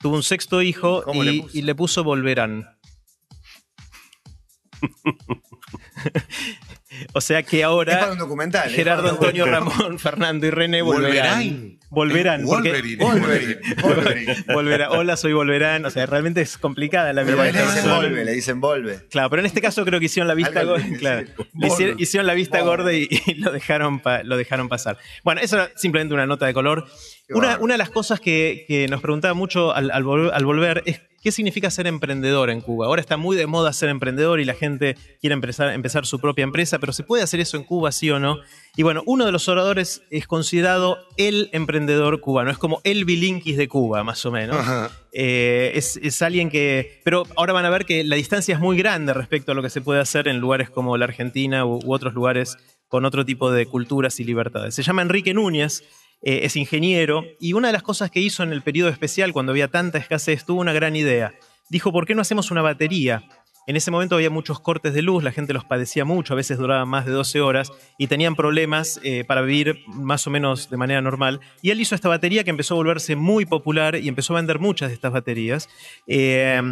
Speaker 2: Tuvo un sexto hijo
Speaker 3: ¿Cómo
Speaker 2: y
Speaker 3: le
Speaker 2: y le puso Volverán. o sea que
Speaker 3: Es
Speaker 2: ahora
Speaker 3: para un documental.
Speaker 2: Gerardo, Antonio. Ramón, Fernando y René volverán.
Speaker 5: Wolverine.
Speaker 2: Volverán. porque-
Speaker 5: Wolverine.
Speaker 3: Wolverine. Wolverine.
Speaker 2: Volverán. Hola, soy Volverán. O sea, realmente es complicada la
Speaker 3: Pero
Speaker 2: vida.
Speaker 3: le dicen volve, le dicen volve.
Speaker 2: Claro, pero en este caso creo que hicieron la vista
Speaker 3: Algo
Speaker 2: gorda. Claro. hicieron, hicieron la vista
Speaker 3: Volve.
Speaker 2: gorda y, y lo, dejaron pa- lo dejaron pasar. Bueno, eso era simplemente una nota de color. Una, de las cosas que, que nos preguntaba mucho al, al vol- al volver es qué significa ser emprendedor en Cuba. Ahora está muy de moda ser emprendedor y la gente quiere empezar, empezar su propia empresa, pero ¿se puede hacer eso en Cuba, sí o no? Y bueno, uno de los oradores es considerado el emprendedor cubano. Es como el Bilinkis de Cuba, más o menos. Eh, es, es alguien que. Pero ahora van a ver que la distancia es muy grande respecto a lo que se puede hacer en lugares como la Argentina u, u otros lugares con otro tipo de culturas y libertades. Se llama Enrique Núñez, eh, es ingeniero, y una de las cosas que hizo en el periodo especial, cuando había tanta escasez, tuvo una gran idea. Dijo: ¿por qué no hacemos una batería? En ese momento había muchos cortes de luz, la gente los padecía mucho, a veces duraban más de 12 horas y tenían problemas eh, para vivir más o menos de manera normal. Y él hizo esta batería que empezó a volverse muy popular y empezó a vender muchas de estas baterías. Eh,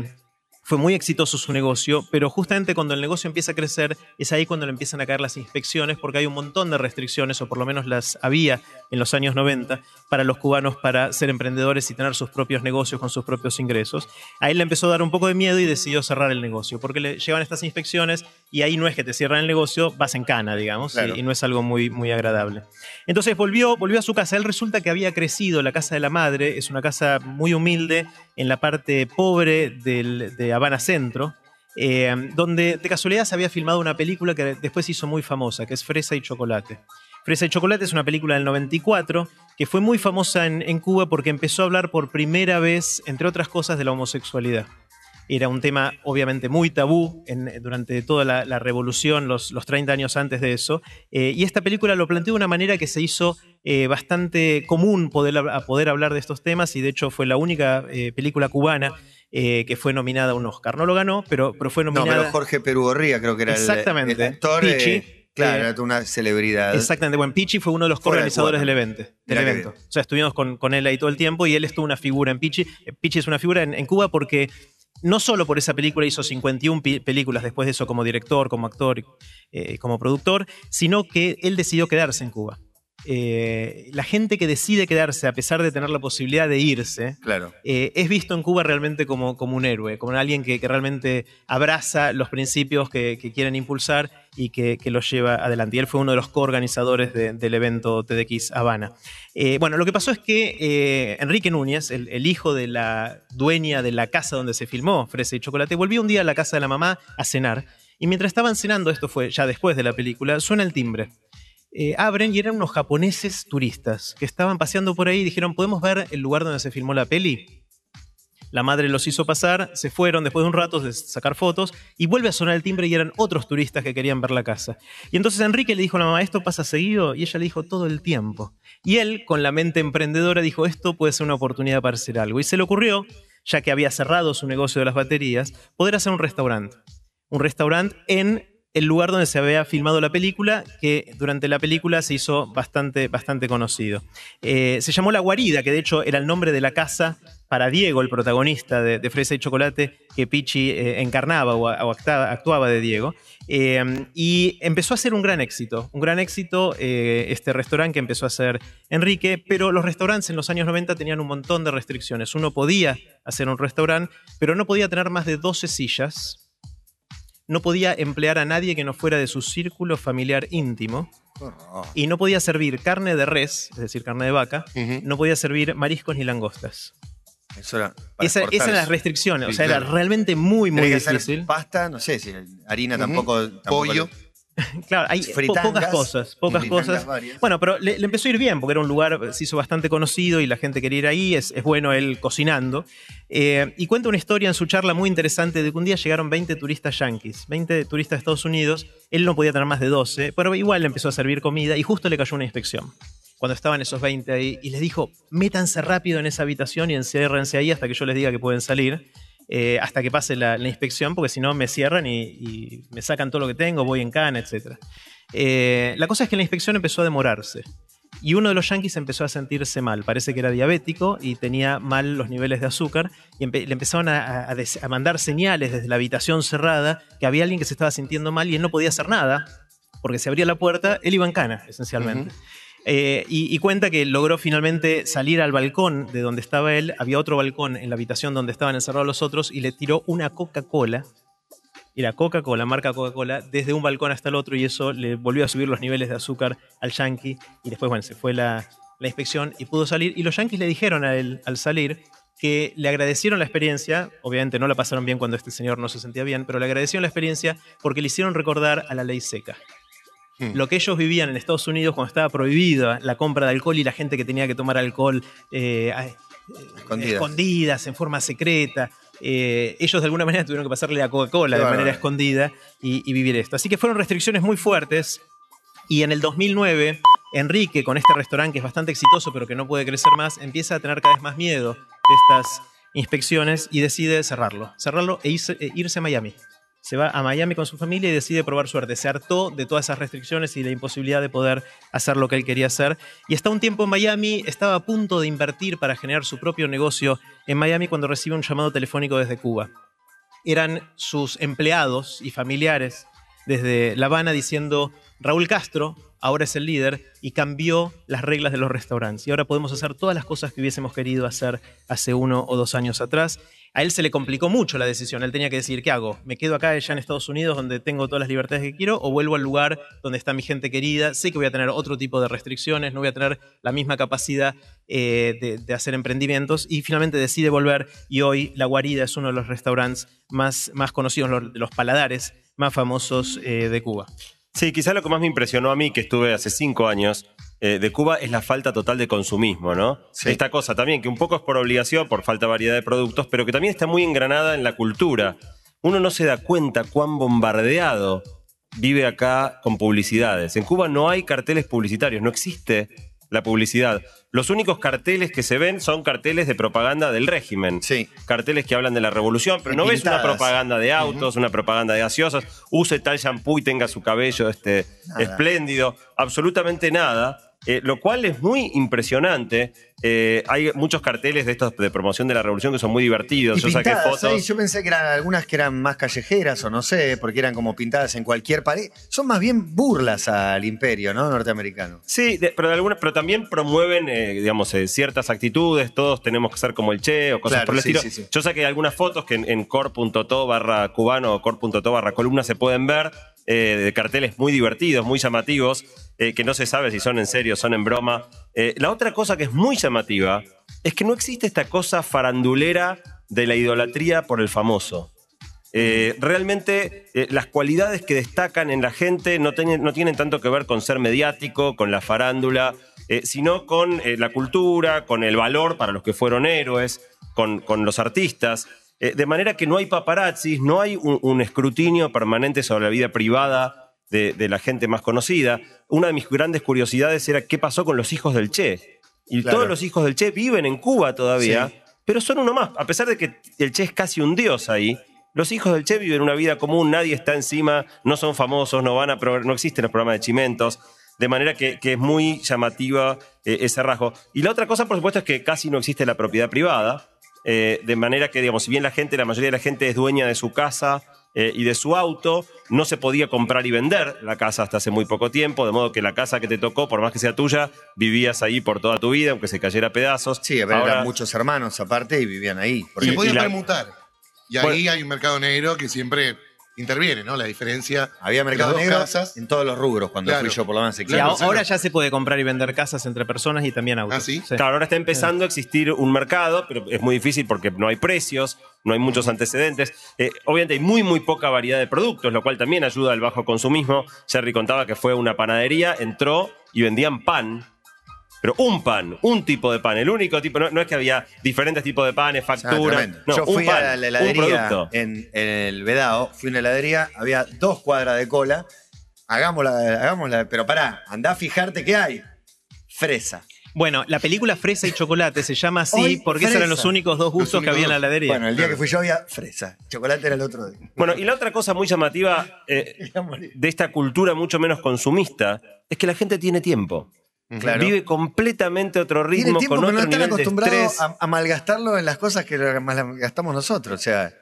Speaker 2: fue muy exitoso su negocio, pero justamente cuando el negocio empieza a crecer es ahí cuando le empiezan a caer las inspecciones porque hay un montón de restricciones, o por lo menos las había en los años 90, para los cubanos para ser emprendedores y tener sus propios negocios con sus propios ingresos. A él le empezó a dar un poco de miedo y decidió cerrar el negocio, porque le llevan estas inspecciones y ahí no es que te cierran el negocio, vas en cana, digamos,
Speaker 3: Claro.
Speaker 2: y, y no es algo muy, muy agradable. Entonces volvió, volvió a su casa. Él resulta que había crecido, la casa de la madre, es una casa muy humilde en la parte pobre del- de Habana Centro, eh, donde de casualidad se había filmado una película que después se hizo muy famosa, que es Fresa y Chocolate. Fresa y Chocolate es una película del 94 que fue muy famosa en, en Cuba porque empezó a hablar por primera vez, entre otras cosas, de la homosexualidad. Era un tema obviamente muy tabú en- durante toda la, la revolución, los, los 30 años antes de eso. Eh, y esta película lo planteó de una manera que se hizo eh, bastante común poder, a poder hablar de estos temas y de hecho fue la única eh, película cubana eh, que fue nominada a un Oscar. No lo ganó, pero, pero fue
Speaker 3: No,
Speaker 2: nominada.
Speaker 3: pero Jorge Perugorría creo que era el-
Speaker 2: Exactamente.
Speaker 3: el, actor.
Speaker 2: Pichi,
Speaker 3: eh, claro,
Speaker 2: eh,
Speaker 3: era una celebridad.
Speaker 2: Exactamente, bueno, Pichi fue uno de los coorganizadores del evento. Del evento. O sea, estuvimos con, con él ahí todo el tiempo y él estuvo una figura en Pichi. Eh, Pichi es una figura en, en Cuba porque no solo por esa película hizo 51 pi- películas después de eso como director, como actor, eh, como productor, sino que él decidió quedarse en Cuba. Eh, la gente que decide quedarse a pesar de tener la posibilidad de irse,
Speaker 3: Claro.
Speaker 2: eh, es visto en Cuba realmente como, como un héroe, como alguien que, que realmente abraza los principios que, que quieren impulsar y que, que los lleva adelante. Y él fue uno de los coorganizadores de- del evento TDX Habana. Eh, bueno, lo que pasó es que Enrique Núñez, el, el hijo de la dueña de la casa donde se filmó Fresa y Chocolate, volvió un día a la casa de la mamá a cenar. Y mientras estaban cenando, esto fue ya después de la película, suena el timbre. Eh, abren y eran unos japoneses turistas que estaban paseando por ahí y dijeron, ¿podemos ver el lugar donde se filmó la peli? La madre los hizo pasar, se fueron después de un rato de sacar fotos y vuelve a sonar el timbre y eran otros turistas que querían ver la casa. Y entonces Enrique le dijo a la mamá, ¿esto pasa seguido? Y ella le dijo todo el tiempo. Y él, con la mente emprendedora, dijo, esto puede ser una oportunidad para hacer algo. Y se le ocurrió, ya que había cerrado su negocio de las baterías, poder hacer un restaurante. Un restaurante en el lugar donde se había filmado la película, que durante la película se hizo bastante, bastante conocido. Eh, se llamó La Guarida, que de hecho era el nombre de la casa para Diego, el protagonista de, Fresa y Chocolate, que Pichi eh, encarnaba o, actuaba de Diego. Eh, y empezó a ser un gran éxito, un gran éxito este restaurante que empezó a hacer Enrique, pero los restaurantes en los años 90 tenían un montón de restricciones. Uno podía hacer un restaurante, pero no podía tener más de 12 sillas, no podía emplear a nadie que no fuera de su círculo familiar íntimo y no podía servir carne de res, es decir, carne de vaca, no podía servir mariscos ni langostas.
Speaker 3: Eso era
Speaker 2: Esa, esas eran las restricciones, o sea, era realmente muy, muy difícil.
Speaker 3: pasta, no sé si harina tampoco
Speaker 5: Pollo.
Speaker 2: Claro, hay po- pocas cosas, pocas cosas.
Speaker 3: varias.
Speaker 2: Bueno, pero le, le empezó a ir bien porque era un lugar, se hizo bastante conocido y la gente quería ir ahí, es, es bueno él cocinando. Eh, y cuenta una historia en su charla muy interesante de que un día llegaron 20 turistas yanquis, 20 turistas de Estados Unidos, él no podía tener más de 12, pero igual le empezó a servir comida y justo le cayó una inspección. Cuando estaban esos 20 ahí, y les dijo, métanse rápido en esa habitación y enciérrense ahí hasta que yo les diga que pueden salir. Eh, hasta que pase la, inspección, porque si no me cierran y, me sacan todo lo que tengo, voy en cana, etc. Eh, la cosa es que la inspección empezó a demorarse. Y uno de los yanquis empezó a sentirse mal. Parece que era diabético y tenía mal los niveles de azúcar. Y le empezaron a, mandar señales desde la habitación cerrada que había alguien que se estaba sintiendo mal y él no podía hacer nada. Porque se abría la puerta, él iba en cana, esencialmente. Eh, y, y cuenta que logró finalmente salir al balcón de donde estaba él. Había otro balcón en la habitación donde estaban encerrados los otros y le tiró una Coca-Cola. Era Coca-Cola, marca Coca-Cola, desde un balcón hasta el otro y eso le volvió a subir los niveles de azúcar al yankee. Y después, bueno, se fue la, la inspección y pudo salir. Y los yankees le dijeron al salir que le agradecieron la experiencia. Obviamente no la pasaron bien cuando este señor no se sentía bien, pero le agradecieron la experiencia porque le hicieron recordar a la ley seca
Speaker 5: Hmm.
Speaker 2: lo que ellos vivían en Estados Unidos cuando estaba prohibida la compra de alcohol y la gente que tenía que tomar alcohol eh, eh,
Speaker 3: Escondidas.
Speaker 2: escondidas, en forma secreta. eh, ellos de alguna manera tuvieron que pasarle a Coca-Cola de manera escondida y, y vivir esto. Así que fueron restricciones muy fuertes. Y en el 2009, Enrique, con este restaurante que es bastante exitoso pero que no puede crecer más, empieza a tener cada vez más miedo de estas inspecciones y decide cerrarlo. Cerrarlo e irse, e irse a Miami. Se va a Miami con su familia y decide probar suerte. Se hartó de todas esas restricciones y la imposibilidad de poder hacer lo que él quería hacer. Y está un tiempo en Miami, estaba a punto de invertir para generar su propio negocio en Miami cuando recibe un llamado telefónico desde Cuba. Eran sus empleados y familiares desde La Habana diciendo, Raúl Castro ahora es el líder y cambió las reglas de los restaurantes. Y ahora podemos hacer todas las cosas que hubiésemos querido hacer hace uno o dos años atrás. A él se le complicó mucho la decisión. Él tenía que decir, ¿qué hago? ¿Me quedo acá ya en Estados Unidos donde tengo todas las libertades que quiero o vuelvo al lugar donde está mi gente querida? Sé que voy a tener otro tipo de restricciones, no voy a tener la misma capacidad eh, de, hacer emprendimientos y finalmente decide volver y hoy La Guarida es uno de los restaurantes más, más conocidos, los, los paladares más famosos eh, de Cuba.
Speaker 4: Sí, quizás lo que más me impresionó a mí, que estuve hace cinco años eh, de Cuba, es la falta total de consumismo, ¿no?
Speaker 3: Sí.
Speaker 4: Esta cosa también, que un poco es por obligación, por falta de variedad de productos, pero que también está muy engranada en la cultura. Uno no se da cuenta cuán bombardeado vive acá con publicidades. En Cuba no hay carteles publicitarios, no existe la publicidad. Los únicos carteles que se ven son carteles de propaganda del régimen.
Speaker 3: Sí.
Speaker 4: Carteles que hablan de la revolución, pero no ves una propaganda de autos, una propaganda de gaseosas, use tal shampoo y tenga su cabello este,
Speaker 3: Nada. espléndido,
Speaker 4: absolutamente nada. Eh, lo cual es muy impresionante. Eh, hay muchos carteles de estos de promoción de la revolución que son muy divertidos.
Speaker 3: Y
Speaker 4: Yo saqué fotos.
Speaker 3: ¿eh? Yo pensé que eran algunas que eran más callejeras o no sé, porque eran como pintadas en cualquier pared. Son más bien burlas al imperio, ¿no? Norteamericano.
Speaker 4: Sí, de- pero, de alguna- pero también promueven, eh, digamos, eh, ciertas actitudes. Todos tenemos que ser como el Che o cosas
Speaker 3: Claro,
Speaker 4: por el
Speaker 3: sí,
Speaker 4: estilo.
Speaker 3: sí, sí.
Speaker 4: Yo saqué algunas fotos que en, en core.to barra cubano o core.to barra columna se pueden ver eh, de carteles muy divertidos, muy llamativos, eh, que no se sabe si son en serio son en broma. Eh, la otra cosa que es muy llamativa es que no existe esta cosa farandulera de la idolatría por el famoso. Eh, realmente eh, las cualidades que destacan en la gente no, tienen- tanto que ver con ser mediático, con la farándula, eh, sino con la cultura, con el valor para los que fueron héroes, con, los artistas. De manera que no hay paparazzis, no hay un, un escrutinio permanente sobre la vida privada de, de la gente más conocida. Una de mis grandes curiosidades era qué pasó con los hijos del Che. Y
Speaker 3: Claro.
Speaker 4: todos los hijos del Che viven en Cuba todavía,
Speaker 3: Sí.
Speaker 4: pero son uno más. A pesar de que el Che es casi un dios ahí, Los hijos del Che viven una vida común, nadie está encima, no son famosos, no, van a no existen los programas de chimentos. De manera que, que es muy llamativa eh, ese rasgo. Y la otra cosa, por supuesto, es que casi no existe la propiedad privada. eh, de manera que, digamos, si bien la gente, la mayoría de la gente es dueña de su casa eh, y de su auto, no se podía comprar y vender la casa hasta hace muy poco tiempo, de modo que la casa que te tocó, por más que sea tuya, vivías ahí por toda tu vida, aunque se cayera a pedazos.
Speaker 3: Sí,
Speaker 4: Ahora-
Speaker 3: eran muchos hermanos aparte y vivían ahí. Porque
Speaker 5: Se podía
Speaker 4: y la-
Speaker 5: permutar. Y ahí hay un mercado negro que siempre interviene, ¿no? La diferencia.
Speaker 3: había mercado negro
Speaker 5: casas.
Speaker 3: en todos los rubros cuando
Speaker 5: Claro.
Speaker 3: fui yo, por lo menos.
Speaker 2: Y
Speaker 5: Claro,
Speaker 2: ahora,
Speaker 5: claro.
Speaker 2: ya se puede comprar y vender casas entre personas y también autos.
Speaker 5: ¿Ah, sí?
Speaker 4: Claro, ahora está empezando a existir un mercado, pero es muy difícil porque no hay precios, no hay muchos antecedentes. Eh, obviamente hay muy, muy poca variedad de productos, lo cual también ayuda al bajo consumismo. Jerry contaba que fue a una panadería, entró y vendían pan. Pero un pan, un tipo de pan, el único tipo, no, no es que había diferentes tipos de panes, facturas. no,
Speaker 3: Yo
Speaker 4: un
Speaker 3: fui
Speaker 4: pan,
Speaker 3: a la heladería en, en el Vedao, fui a una heladería, había dos cuadras de cola. Hagámosla, hagámosla, pero pará, andá a fijarte qué hay. Fresa.
Speaker 2: Bueno, la película Fresa y Chocolate se llama así
Speaker 3: Hoy,
Speaker 2: porque esos eran
Speaker 3: fresa.
Speaker 2: los únicos dos gustos que había en la heladería.
Speaker 3: Bueno, el día que fui yo había fresa. Chocolate era el otro día.
Speaker 4: Bueno, y la otra cosa muy llamativa eh, de esta cultura mucho menos consumista es que la gente tiene tiempo.
Speaker 3: Claro.
Speaker 4: Vive completamente otro
Speaker 3: Tiene
Speaker 4: ritmo,
Speaker 3: tiempo
Speaker 4: con
Speaker 3: que no
Speaker 4: otro
Speaker 3: están acostumbrados a, a malgastarlo en las cosas que malgastamos nosotros. O sea,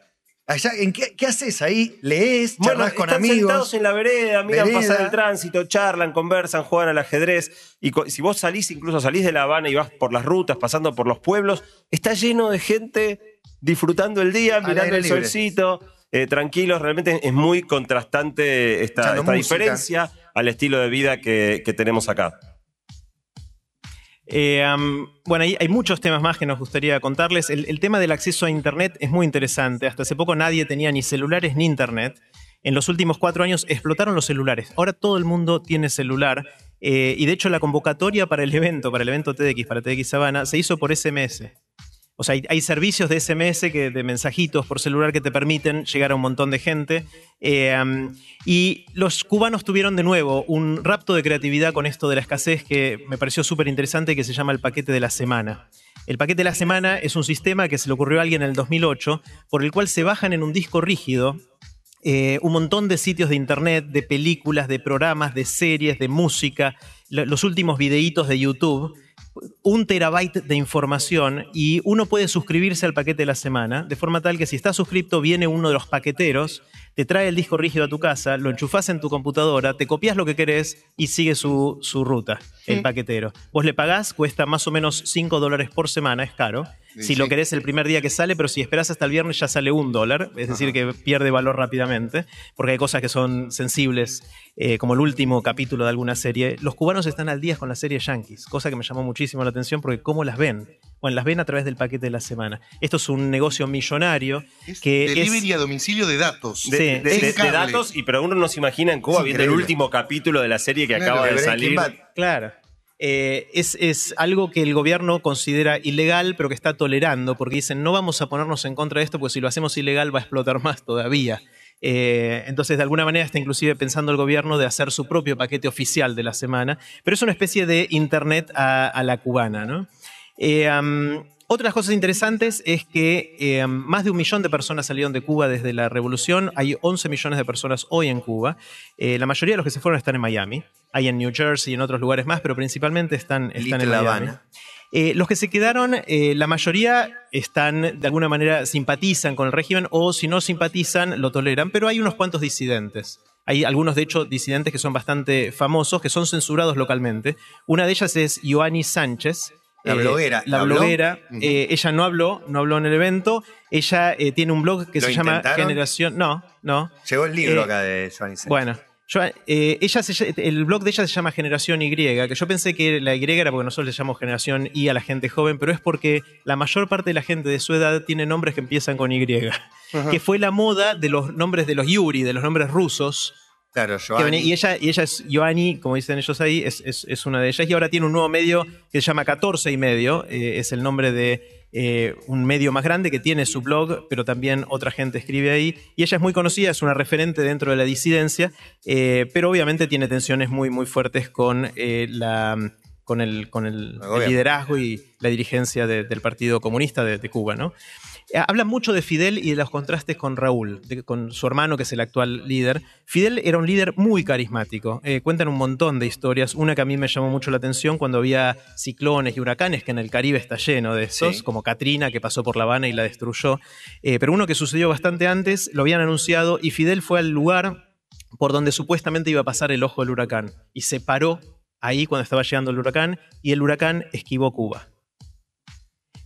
Speaker 3: allá, ¿en qué, qué haces ahí? ¿Lees?
Speaker 4: Bueno,
Speaker 3: ¿Charlas con
Speaker 4: están
Speaker 3: amigos?
Speaker 4: sentados en la vereda, miran
Speaker 3: Vereda.
Speaker 4: pasar el tránsito, charlan, conversan, juegan al ajedrez. Y si vos salís, incluso salís de La Habana y vas por las rutas, pasando por los pueblos, está lleno de gente disfrutando el día, mirando el
Speaker 3: libre.
Speaker 4: solcito, eh, tranquilos. Realmente es muy contrastante esta, esta
Speaker 3: música.
Speaker 4: diferencia al estilo de vida que, que tenemos acá.
Speaker 2: Eh, bueno, hay, muchos temas más que nos gustaría contarles. El, el tema del acceso a Internet es muy interesante. Hasta hace poco nadie tenía ni celulares ni Internet. En los últimos cuatro años explotaron los celulares. Ahora todo el mundo tiene celular. eh, y de hecho la convocatoria para el evento, para el evento TDX, para TDX Sabana, se hizo por SMS. O sea, hay, servicios de SMS, que, de mensajitos por celular que te permiten llegar a un montón de gente. Eh, y los cubanos tuvieron de nuevo un rapto de creatividad con esto de la escasez que me pareció súper interesante, que se llama el paquete de la semana. El paquete de la semana es un sistema que se le ocurrió a alguien en el 2008, por el cual se bajan en un disco rígido eh, un montón de sitios de internet, de películas, de programas, de series, de música, lo- los últimos videitos de YouTube, un terabyte de información y uno puede suscribirse al paquete de la semana, de forma tal que si estás suscripto viene uno de los paqueteros, te trae el disco rígido a tu casa, lo enchufás en tu computadora, te copias lo que querés y sigue su, su ruta, el paquetero. Vos le pagás, cuesta más o menos 5 dólares por semana, es caro.
Speaker 5: Sí,
Speaker 2: Si lo querés el primer día que sale, pero si esperás hasta el viernes ya sale un dólar, es decir, que pierde valor rápidamente, porque hay cosas que son sensibles, eh, como el último capítulo de alguna serie. Los cubanos están al día con las series yankees, cosa que me llamó muchísimo la atención porque ¿cómo las ven? Bueno, las ven a través del paquete de la semana. Esto es un negocio millonario
Speaker 5: Es
Speaker 2: que
Speaker 5: delivery
Speaker 2: es...
Speaker 5: a domicilio de datos.
Speaker 4: De,
Speaker 2: Sí,
Speaker 4: de- datos, y pero uno no se imagina en Cuba viendo el último capítulo de la serie que
Speaker 5: Claro,
Speaker 4: acaba
Speaker 3: de
Speaker 4: salir.
Speaker 2: Claro. Eh, es, es algo que el gobierno considera ilegal, pero que está tolerando, porque dicen, no vamos a ponernos en contra de esto, porque si lo hacemos ilegal va a explotar más todavía. Eh, entonces, de alguna manera está inclusive pensando el gobierno de hacer su propio paquete oficial de la semana, pero es una especie de Internet a, la cubana, ¿no? Eh, am, otras cosas interesantes es que más de un millón de personas salieron de Cuba desde la revolución. Hay 11 millones de personas hoy en Cuba. La mayoría de los que se fueron están en Miami. Hay en New Jersey y en otros lugares más, pero principalmente están, en Miami.
Speaker 3: Habana.
Speaker 2: Eh, los que se quedaron, eh, la mayoría están, de alguna manera, simpatizan con el régimen o si no simpatizan, lo toleran, pero hay unos cuantos disidentes. Hay algunos, de hecho, disidentes que son bastante famosos, que son censurados localmente. Una de ellas es Ioanni Sánchez.
Speaker 3: La bloguera.
Speaker 2: La bloguera. eh, ella no habló, no habló en el evento. Ella eh, tiene un blog que
Speaker 3: ¿Lo
Speaker 2: se llama? Generación... No, no.
Speaker 3: Llegó el libro
Speaker 2: Eh,
Speaker 3: acá de Johnny Sánchez.
Speaker 2: Bueno, yo, eh, ella se- el blog de ella se llama Generación Y, que yo pensé que la Y era porque nosotros le llamamos Generación Y a la gente joven, pero es porque la mayor parte de la gente de su edad tiene nombres que empiezan con Y. Que fue la moda de los nombres de los Yuri, de los nombres rusos.
Speaker 3: Claro, Joanny.
Speaker 2: y, ella, y ella es Ioanni, como dicen ellos ahí, es, es- es una de ellas. Y ahora tiene un nuevo medio que se llama 14 y medio. eh, es el nombre de eh, un medio más grande que tiene su blog, pero también otra gente escribe ahí. Y ella es muy conocida, es una referente dentro de la disidencia, eh, pero obviamente tiene tensiones muy, muy fuertes con eh, la con el, con el, liderazgo y la dirigencia de- del Partido Comunista de, de Cuba, ¿no? Eh, Habla mucho de Fidel y de los contrastes con Raúl, de- con su hermano, que es el actual líder. Fidel era un líder muy carismático. Eh, cuentan un montón de historias. Una que a mí me llamó mucho la atención cuando había ciclones y huracanes, que en el Caribe está lleno de esos,
Speaker 3: Sí.
Speaker 2: como Katrina, que pasó por La Habana y la destruyó. Eh, pero uno que sucedió bastante antes, lo habían anunciado y Fidel fue al lugar por donde supuestamente iba a pasar el ojo del huracán. Y se paró ahí cuando estaba llegando el huracán y el huracán esquivó Cuba.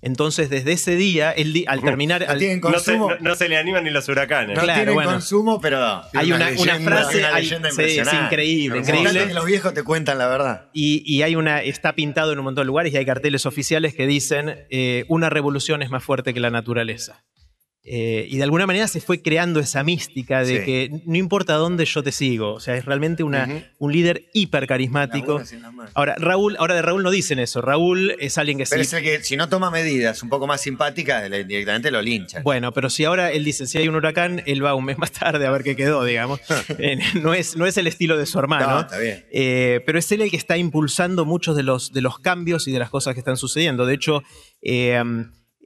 Speaker 2: Entonces, desde ese día, él di- al terminar...
Speaker 3: No
Speaker 2: al-
Speaker 3: tienen
Speaker 4: No se,
Speaker 3: consumo.
Speaker 4: no- no se le animan ni los huracanes.
Speaker 3: No
Speaker 2: Claro,
Speaker 3: tienen
Speaker 2: bueno.
Speaker 3: consumo, pero.
Speaker 2: hay una,
Speaker 5: una
Speaker 2: una
Speaker 5: leyenda,
Speaker 2: frase...
Speaker 3: una
Speaker 2: hay-
Speaker 3: leyenda
Speaker 2: sí, es increíble,
Speaker 3: que los viejos te cuentan la verdad.
Speaker 2: Y, y hay una, está pintado en un montón de lugares y hay carteles oficiales que dicen eh, una revolución es más fuerte que la naturaleza. Eh, y de alguna manera se fue creando esa mística de
Speaker 3: Sí.
Speaker 2: que no importa dónde yo te sigo. O sea, es realmente una, un líder hiper carismático. Ahora, Raúl, ahora de Raúl no dicen eso. Raúl es alguien que
Speaker 3: Pero
Speaker 2: sí.
Speaker 3: es el que, si no toma medidas un poco más simpáticas, directamente lo linchan.
Speaker 2: Bueno, pero si ahora él dice, si hay un huracán, él va un mes más tarde a ver qué quedó, digamos. Eh, no, es, no es el estilo de su hermano.
Speaker 3: No, está bien.
Speaker 2: Eh, pero es él el que está impulsando muchos de los, de los cambios y de las cosas que están sucediendo. De hecho,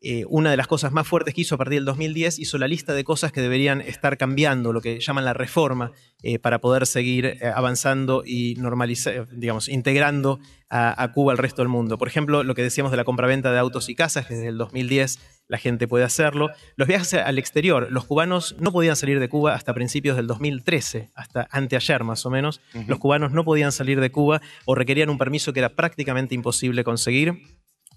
Speaker 2: eh, una de las cosas más fuertes que hizo a partir del 2010 hizo la lista de cosas que deberían estar cambiando, lo que llaman la reforma, eh, para poder seguir eh, avanzando y normalizar, digamos, integrando a, a Cuba al resto del mundo. Por ejemplo, lo que decíamos de la compraventa de autos y casas, que desde el 2010 la gente puede hacerlo. Los viajes al exterior, los cubanos no podían salir de Cuba hasta principios del 2013, hasta anteayer más o menos. Los cubanos no podían salir de Cuba o requerían un permiso que era prácticamente imposible conseguir.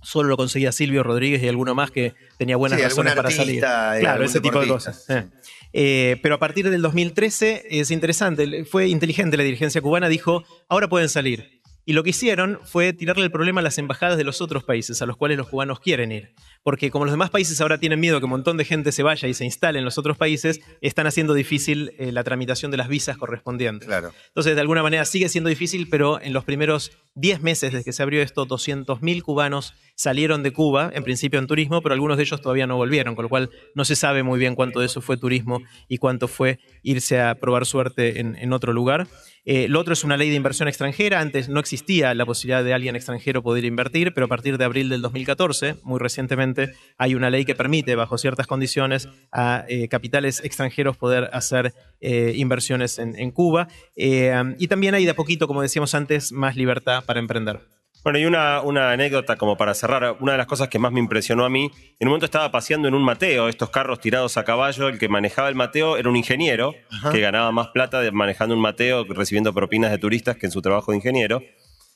Speaker 2: Solo lo conseguía Silvio Rodríguez y alguno más que tenía buenas
Speaker 3: Sí,
Speaker 2: razones para salir.
Speaker 3: y
Speaker 2: Claro, ese tipo de cosas. Eh. Eh, pero a partir del 2013 es interesante, fue inteligente la dirigencia cubana, dijo, ahora pueden salir. Y lo que hicieron fue tirarle el problema a las embajadas de los otros países a los cuales los cubanos quieren ir. Porque como los demás países ahora tienen miedo que un montón de gente se vaya y se instale en los otros países, están haciendo difícil eh, la tramitación de las visas correspondientes.
Speaker 3: Claro.
Speaker 2: Entonces, de alguna manera sigue siendo difícil, pero en los primeros 10 meses desde que se abrió esto, 200.000 cubanos salieron de Cuba, en principio en turismo, pero algunos de ellos todavía no volvieron, con lo cual no se sabe muy bien cuánto de eso fue turismo y cuánto fue irse a probar suerte en, en otro lugar. Eh, lo otro es una ley de inversión extranjera. Antes no existía la posibilidad de alguien extranjero poder invertir, pero a partir de abril del 2014, muy recientemente, hay una ley que permite, bajo ciertas condiciones, a eh, capitales extranjeros poder hacer eh, inversiones en, en Cuba. Eh, y también hay de a poquito, como decíamos antes, más libertad para emprender.
Speaker 4: Bueno, y una, una anécdota como para cerrar. Una de las cosas que más me impresionó a mí, en un momento estaba paseando en un Mateo, estos carros tirados a caballo. El que manejaba el Mateo era un ingeniero que ganaba más plata de- manejando un Mateo, recibiendo propinas de turistas que en su trabajo de ingeniero.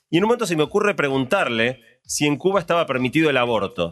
Speaker 4: Y en un momento se me ocurre preguntarle si en Cuba estaba permitido el aborto.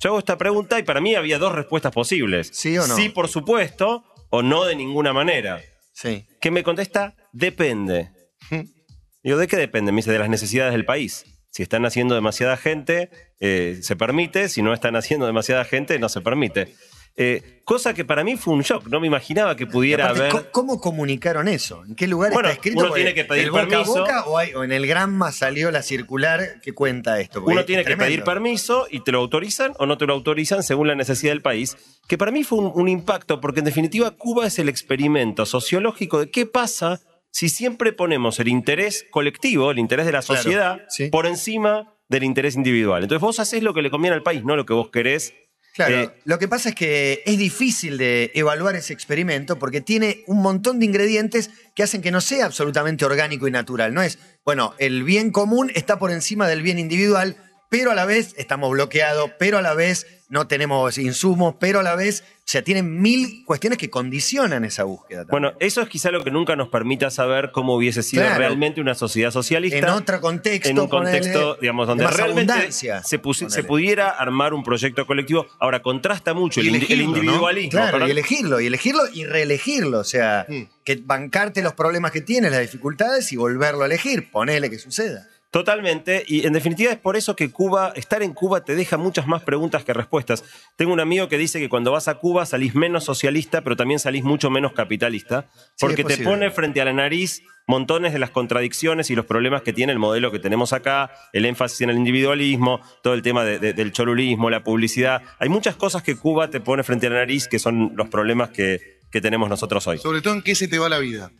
Speaker 4: Yo hago esta pregunta y para mí había dos respuestas posibles.
Speaker 3: ¿Sí o no?
Speaker 4: Sí, por supuesto, o no de ninguna manera.
Speaker 3: Sí.
Speaker 4: Que me contesta, depende. Digo, ¿de qué depende? Me dice, de las necesidades del país. Si están haciendo demasiada gente, eh, se permite. Si no están haciendo demasiada gente, no se permite. Eh, cosa que para mí fue un shock. No me imaginaba que pudiera
Speaker 3: Aparte,
Speaker 4: haber...
Speaker 3: ¿cómo- ¿Cómo comunicaron eso? ¿En qué lugar
Speaker 4: Bueno,
Speaker 3: está escrito?
Speaker 4: uno tiene que pedir
Speaker 3: ¿el boca
Speaker 4: permiso.
Speaker 3: boca o, hay- o en el Granma salió la circular que cuenta esto?
Speaker 4: Uno
Speaker 3: es
Speaker 4: tiene que pedir permiso y te lo autorizan o no te lo autorizan según la necesidad del país, que para mí fue un, un impacto, porque en definitiva Cuba es el experimento sociológico de qué pasa si siempre ponemos el interés colectivo, el interés de la
Speaker 3: Claro,
Speaker 4: sociedad,
Speaker 3: sí.
Speaker 4: por encima del interés individual. Entonces vos haces lo que le conviene al país, no lo que vos querés.
Speaker 3: Claro,
Speaker 4: Eh,
Speaker 3: lo que pasa es que es difícil de evaluar ese experimento porque tiene un montón de ingredientes que hacen que no sea absolutamente orgánico y natural. No es, bueno, el bien común está por encima del bien individual, pero a la vez estamos bloqueados, pero a la vez no tenemos insumos, pero a la vez, o sea, tienen mil cuestiones que condicionan esa búsqueda. también.
Speaker 4: Bueno, eso es quizá lo que nunca nos permita saber cómo hubiese sido
Speaker 3: Claro.
Speaker 4: realmente una sociedad socialista.
Speaker 3: en otro contexto,
Speaker 4: en un contexto,
Speaker 3: ponele,
Speaker 4: digamos, donde realmente se, se pudiera armar un proyecto colectivo. Ahora, contrasta mucho el,
Speaker 5: elegirlo, ¿no?
Speaker 4: individualismo.
Speaker 3: Claro, y elegirlo, y elegirlo y reelegirlo. O sea,
Speaker 5: Mm.
Speaker 3: que bancarte los problemas que tienes, las dificultades y volverlo a elegir. Ponele que suceda.
Speaker 4: Totalmente, y en definitiva es por eso que Cuba, estar en Cuba te deja muchas más preguntas que respuestas. Tengo un amigo que dice que cuando vas a Cuba salís menos socialista, pero también salís mucho menos capitalista, porque te pone frente a la nariz montones de las contradicciones y los problemas que tiene el modelo que tenemos acá, el énfasis en el individualismo, todo el tema de- de- del cholulismo, la publicidad. Hay muchas cosas que Cuba te pone frente a la nariz que son los problemas que, que tenemos nosotros hoy.
Speaker 5: Sobre todo en qué se te va la vida.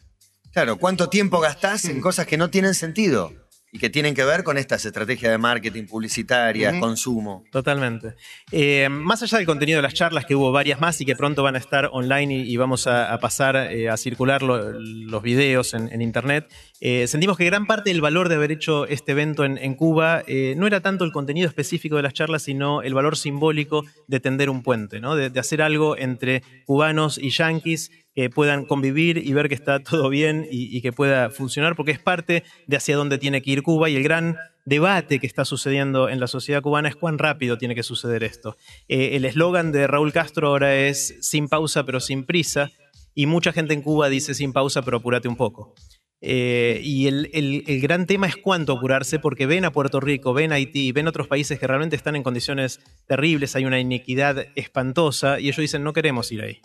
Speaker 3: Claro, ¿cuánto tiempo gastás en cosas que no tienen sentido? Y que tienen que ver con estas estrategias de marketing, publicitaria, consumo.
Speaker 2: Totalmente. Eh, más allá del contenido de las charlas, que hubo varias más y que pronto van a estar online y, y vamos a, a pasar eh, a circular lo- los videos en, en internet, eh, sentimos que gran parte del valor de haber hecho este evento en, en Cuba no era tanto el contenido específico de las charlas, sino el valor simbólico de tender un puente, ¿no? de, de hacer algo entre cubanos y yanquis que puedan convivir y ver que está todo bien y, que pueda funcionar, porque es parte de hacia dónde tiene que ir Cuba y el gran debate que está sucediendo en la sociedad cubana es cuán rápido tiene que suceder esto. Eh, el eslogan de Raúl Castro ahora es sin pausa pero sin prisa y mucha gente en Cuba dice sin pausa pero apúrate un poco. Eh, y el, el- el gran tema es cuánto apurarse, porque ven a Puerto Rico, ven a Haití, ven otros países que realmente están en condiciones terribles, hay una iniquidad espantosa, y ellos dicen no queremos ir ahí.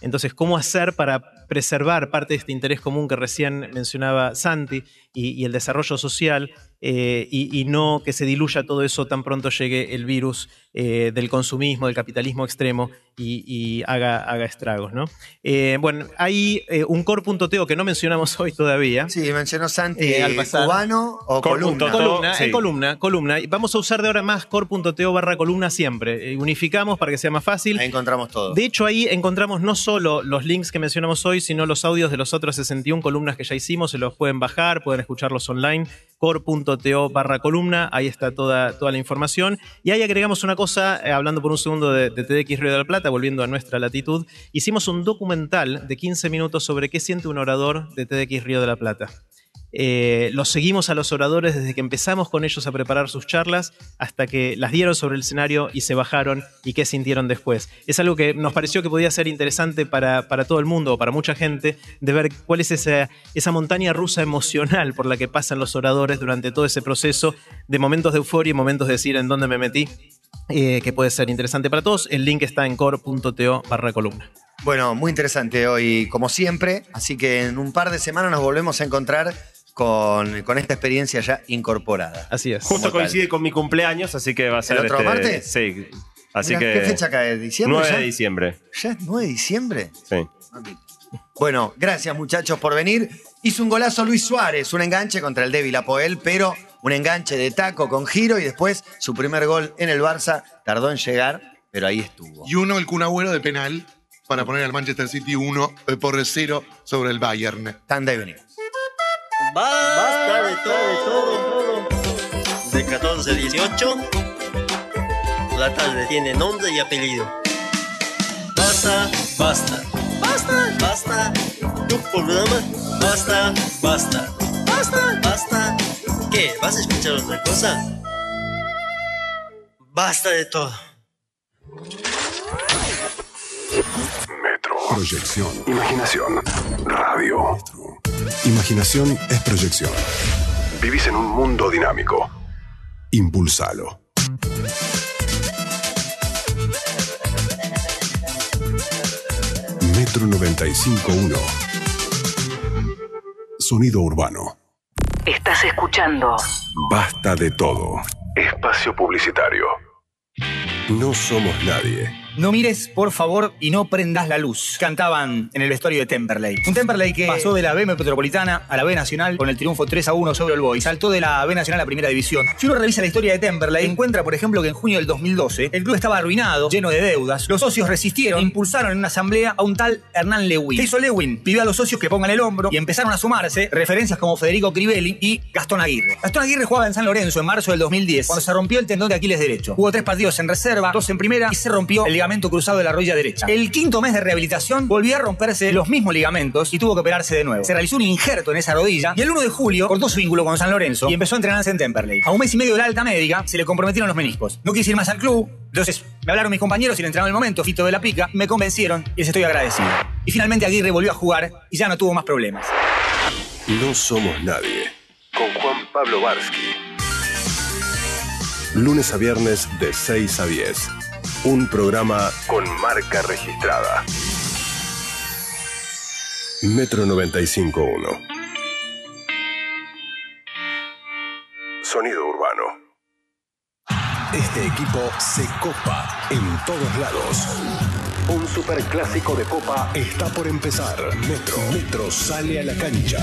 Speaker 2: Entonces, ¿cómo hacer para preservar parte de este interés común que recién mencionaba Santi y, y el desarrollo social eh, y, y no que se diluya todo eso tan pronto llegue el virus eh, del consumismo, del capitalismo extremo y, y haga, haga estragos? ¿no? Eh, bueno, hay eh, un core.to que no mencionamos hoy todavía.
Speaker 3: Sí, mencionó Santi,
Speaker 2: Eh, al pasar.
Speaker 3: cubano o columna.
Speaker 2: Columna,
Speaker 4: Sí.
Speaker 2: en columna, columna. Vamos a usar de ahora más core.to barra columna siempre. Unificamos para que sea más fácil.
Speaker 3: Ahí encontramos todo.
Speaker 2: De hecho, ahí encontramos no solo los links que mencionamos hoy, sino los audios de los otros 61 columnas que ya hicimos. Se los pueden bajar, pueden escucharlos online. core.to barra columna, ahí está toda, toda la información. Y ahí agregamos una cosa, eh, hablando por un segundo de, de TDX Río de la Plata, volviendo a nuestra latitud. Hicimos un documental de 15 minutos sobre qué siente un orador de TDX Río de la Plata. Eh, los seguimos a los oradores desde que empezamos con ellos a preparar sus charlas hasta que las dieron sobre el escenario y se bajaron y qué sintieron después. Es algo que nos pareció que podía ser interesante para, para todo el mundo o para mucha gente de ver cuál es esa, esa montaña rusa emocional por la que pasan los oradores durante todo ese proceso de momentos de euforia y momentos de decir en dónde me metí. eh, que puede ser interesante para todos. El link está en core.to barra columna.
Speaker 3: Bueno, muy interesante hoy, como siempre. Así que en un par de semanas nos volvemos a encontrar con, con esta experiencia ya incorporada.
Speaker 2: Así es.
Speaker 4: Justo
Speaker 3: tal.
Speaker 4: coincide con mi cumpleaños, así que va a ser.
Speaker 3: otro
Speaker 4: este,
Speaker 3: martes?
Speaker 4: Sí. Así
Speaker 3: Mirá,
Speaker 4: que.
Speaker 3: ¿Qué fecha cae? ¿Diciembre?
Speaker 4: 9
Speaker 3: ya?
Speaker 4: de diciembre.
Speaker 3: ¿Ya es 9 de diciembre?
Speaker 4: Sí.
Speaker 3: Bueno, gracias muchachos por venir. Hizo un golazo Luis Suárez, un enganche contra el débil Apoel, pero un enganche de taco con giro y después su primer gol en el Barça tardó en llegar, pero ahí estuvo.
Speaker 5: Y uno, el Kun Agüero de penal, para poner al Manchester City 1 por 0 sobre el Bayern.
Speaker 3: Tanda y venimos.
Speaker 6: Basta de todo, De 14 a 18, la tarde tiene nombre y apellido. Basta, basta, basta, basta. Tu programa, basta, basta, basta, basta. ¿Qué? ¿Vas a escuchar otra cosa? Basta de todo.
Speaker 7: Metro. Proyección. Imaginación. Radio. Imaginación es proyección. Vivís en un mundo dinámico. Impulsalo. Metro 95.1. Sonido urbano.
Speaker 8: Estás escuchando
Speaker 7: Basta de todo. Espacio publicitario. No somos nadie.
Speaker 9: No mires, por favor, y no prendas la luz. Cantaban en el vestuario de Temperley. Un Temperley que pasó de la B Metropolitana a la B Nacional con el triunfo 3 a 1 sobre el Boys. Saltó de la B Nacional a Primera División. Si uno revisa la historia de Temperley, encuentra, por ejemplo, que en junio del 2012 el club estaba arruinado, lleno de deudas. Los socios resistieron, impulsaron en una asamblea a un tal Hernán Lewin. ¿Qué hizo Lewin? Pidió a los socios que pongan el hombro y empezaron a sumarse referencias como Federico Crivelli y Gastón Aguirre. Gastón Aguirre jugaba en San Lorenzo en marzo del 2010, cuando se rompió el tendón de Aquiles derecho. Hubo tres partidos en reserva, dos en primera y se rompió el ligamento cruzado de la rodilla derecha. El quinto mes de rehabilitación volvió a romperse los mismos ligamentos y tuvo que operarse de nuevo. Se realizó un injerto en esa rodilla y el 1 de julio cortó su vínculo con San Lorenzo y empezó a entrenarse en Temperley. A un mes y medio de la alta médica se le comprometieron los meniscos. No quise ir más al club, entonces me hablaron mis compañeros y el entrenador del momento, Fito de la Pica, me convencieron y les estoy agradecido. Y finalmente Aguirre volvió a jugar y ya no tuvo más problemas.
Speaker 7: No somos nadie. Con Juan Pablo Barsky. Lunes a viernes de 6 a 10. Un programa con marca registrada. Metro 95.1. Sonido urbano. Este equipo se copa en todos lados. Un superclásico de Copa está por empezar. Metro. Metro sale a la cancha.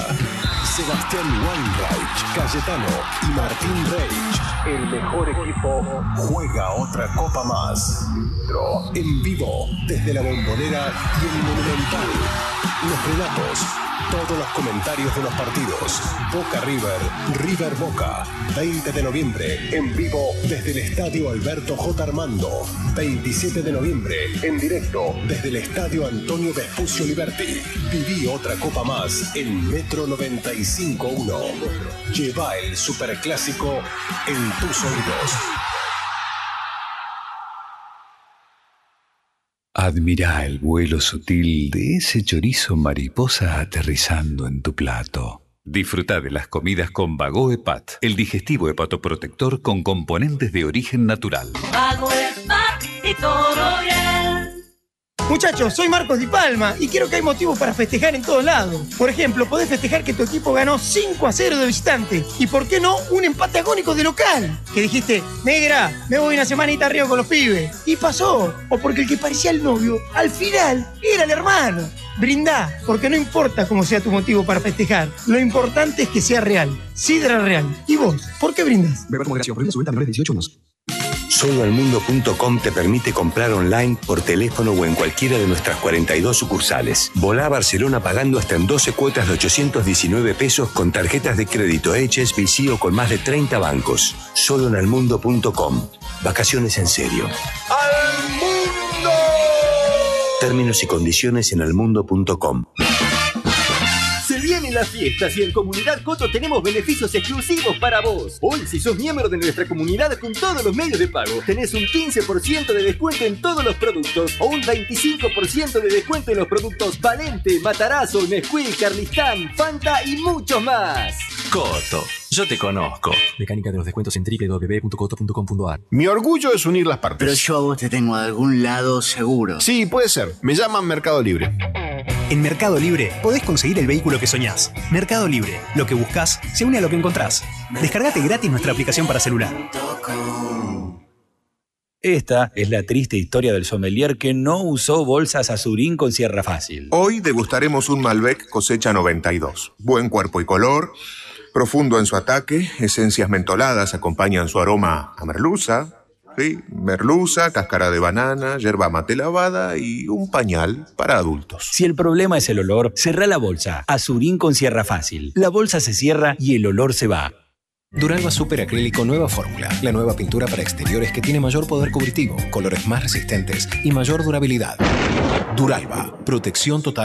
Speaker 7: Sebastián Weinreich, Cayetano y Martín Reich. El mejor equipo juega otra Copa más. Metro en vivo desde la bombonera y el Monumental. Los relatos, todos los comentarios de los partidos. Boca River, River Boca. 20 de noviembre, en vivo desde el Estadio Alberto J. Armando. 27 de noviembre, en directo desde el Estadio Antonio Vespucio Liberti. Viví otra copa más en Metro 95.1. Lleva el superclásico en tus oídos.
Speaker 10: Admira el vuelo sutil de ese chorizo mariposa aterrizando en tu plato. Disfruta de las comidas con Vago Hepat, el digestivo hepatoprotector con componentes de origen natural.
Speaker 11: Hago el
Speaker 12: Muchachos, soy Marcos Di Palma y creo que hay motivos para festejar en todos lados. Por ejemplo, podés festejar que tu equipo ganó 5 a 0 de visitante. Y por qué no, un empate agónico de local. Que dijiste, negra, me voy una semanita arriba con los pibes. Y pasó. O porque el que parecía el novio, al final, era el hermano. Brindá, porque no importa cómo sea tu motivo para festejar. Lo importante es que sea real. Sidra Real. ¿Y vos? ¿Por qué brindas?
Speaker 13: A menores de 18 años.
Speaker 14: Soloalmundo.com te permite comprar online por teléfono o en cualquiera de nuestras 42 sucursales. Volá a Barcelona pagando hasta en 12 cuotas de 819 pesos con tarjetas de crédito HSBC o con más de 30 bancos. Solo en almundo.com. Vacaciones en serio.
Speaker 12: ¡Al mundo!
Speaker 14: Términos y condiciones en almundo.com.
Speaker 15: Fiestas y en Comunidad Coto tenemos beneficios exclusivos para vos. Hoy, si sos miembro de nuestra comunidad con todos los medios de pago, tenés un 15% de descuento en todos los productos o un 25% de descuento en los productos Valente, Matarazo, Nesquik, Carlistán, Fanta y muchos más.
Speaker 16: Coto, yo te conozco. Mecánica de los descuentos en www.coto.com.ar.
Speaker 17: Mi orgullo es unir las partes.
Speaker 18: Pero yo a vos te tengo de algún lado seguro.
Speaker 17: Sí, puede ser. Me llaman Mercado Libre.
Speaker 19: En Mercado Libre podés conseguir el vehículo que soñás. Mercado Libre, lo que buscas se une a lo que encontrás. Descargate gratis nuestra aplicación para celular.
Speaker 9: Esta es la triste historia del sommelier que no usó bolsas azurín con sierra fácil.
Speaker 20: Hoy degustaremos un Malbec cosecha 92. Buen cuerpo y color, profundo en su ataque, esencias mentoladas acompañan su aroma a merluza, ¿sí? merluza, cáscara de banana, yerba mate lavada y un pañal para adultos.
Speaker 9: Si el problema es el olor, cerrá la bolsa. Azurín con sierra fácil. La bolsa se cierra y el olor se va.
Speaker 21: Duralba Super Acrílico Nueva Fórmula, la nueva pintura para exteriores que tiene mayor poder cubritivo, colores más resistentes y mayor durabilidad. Duralba, protección total.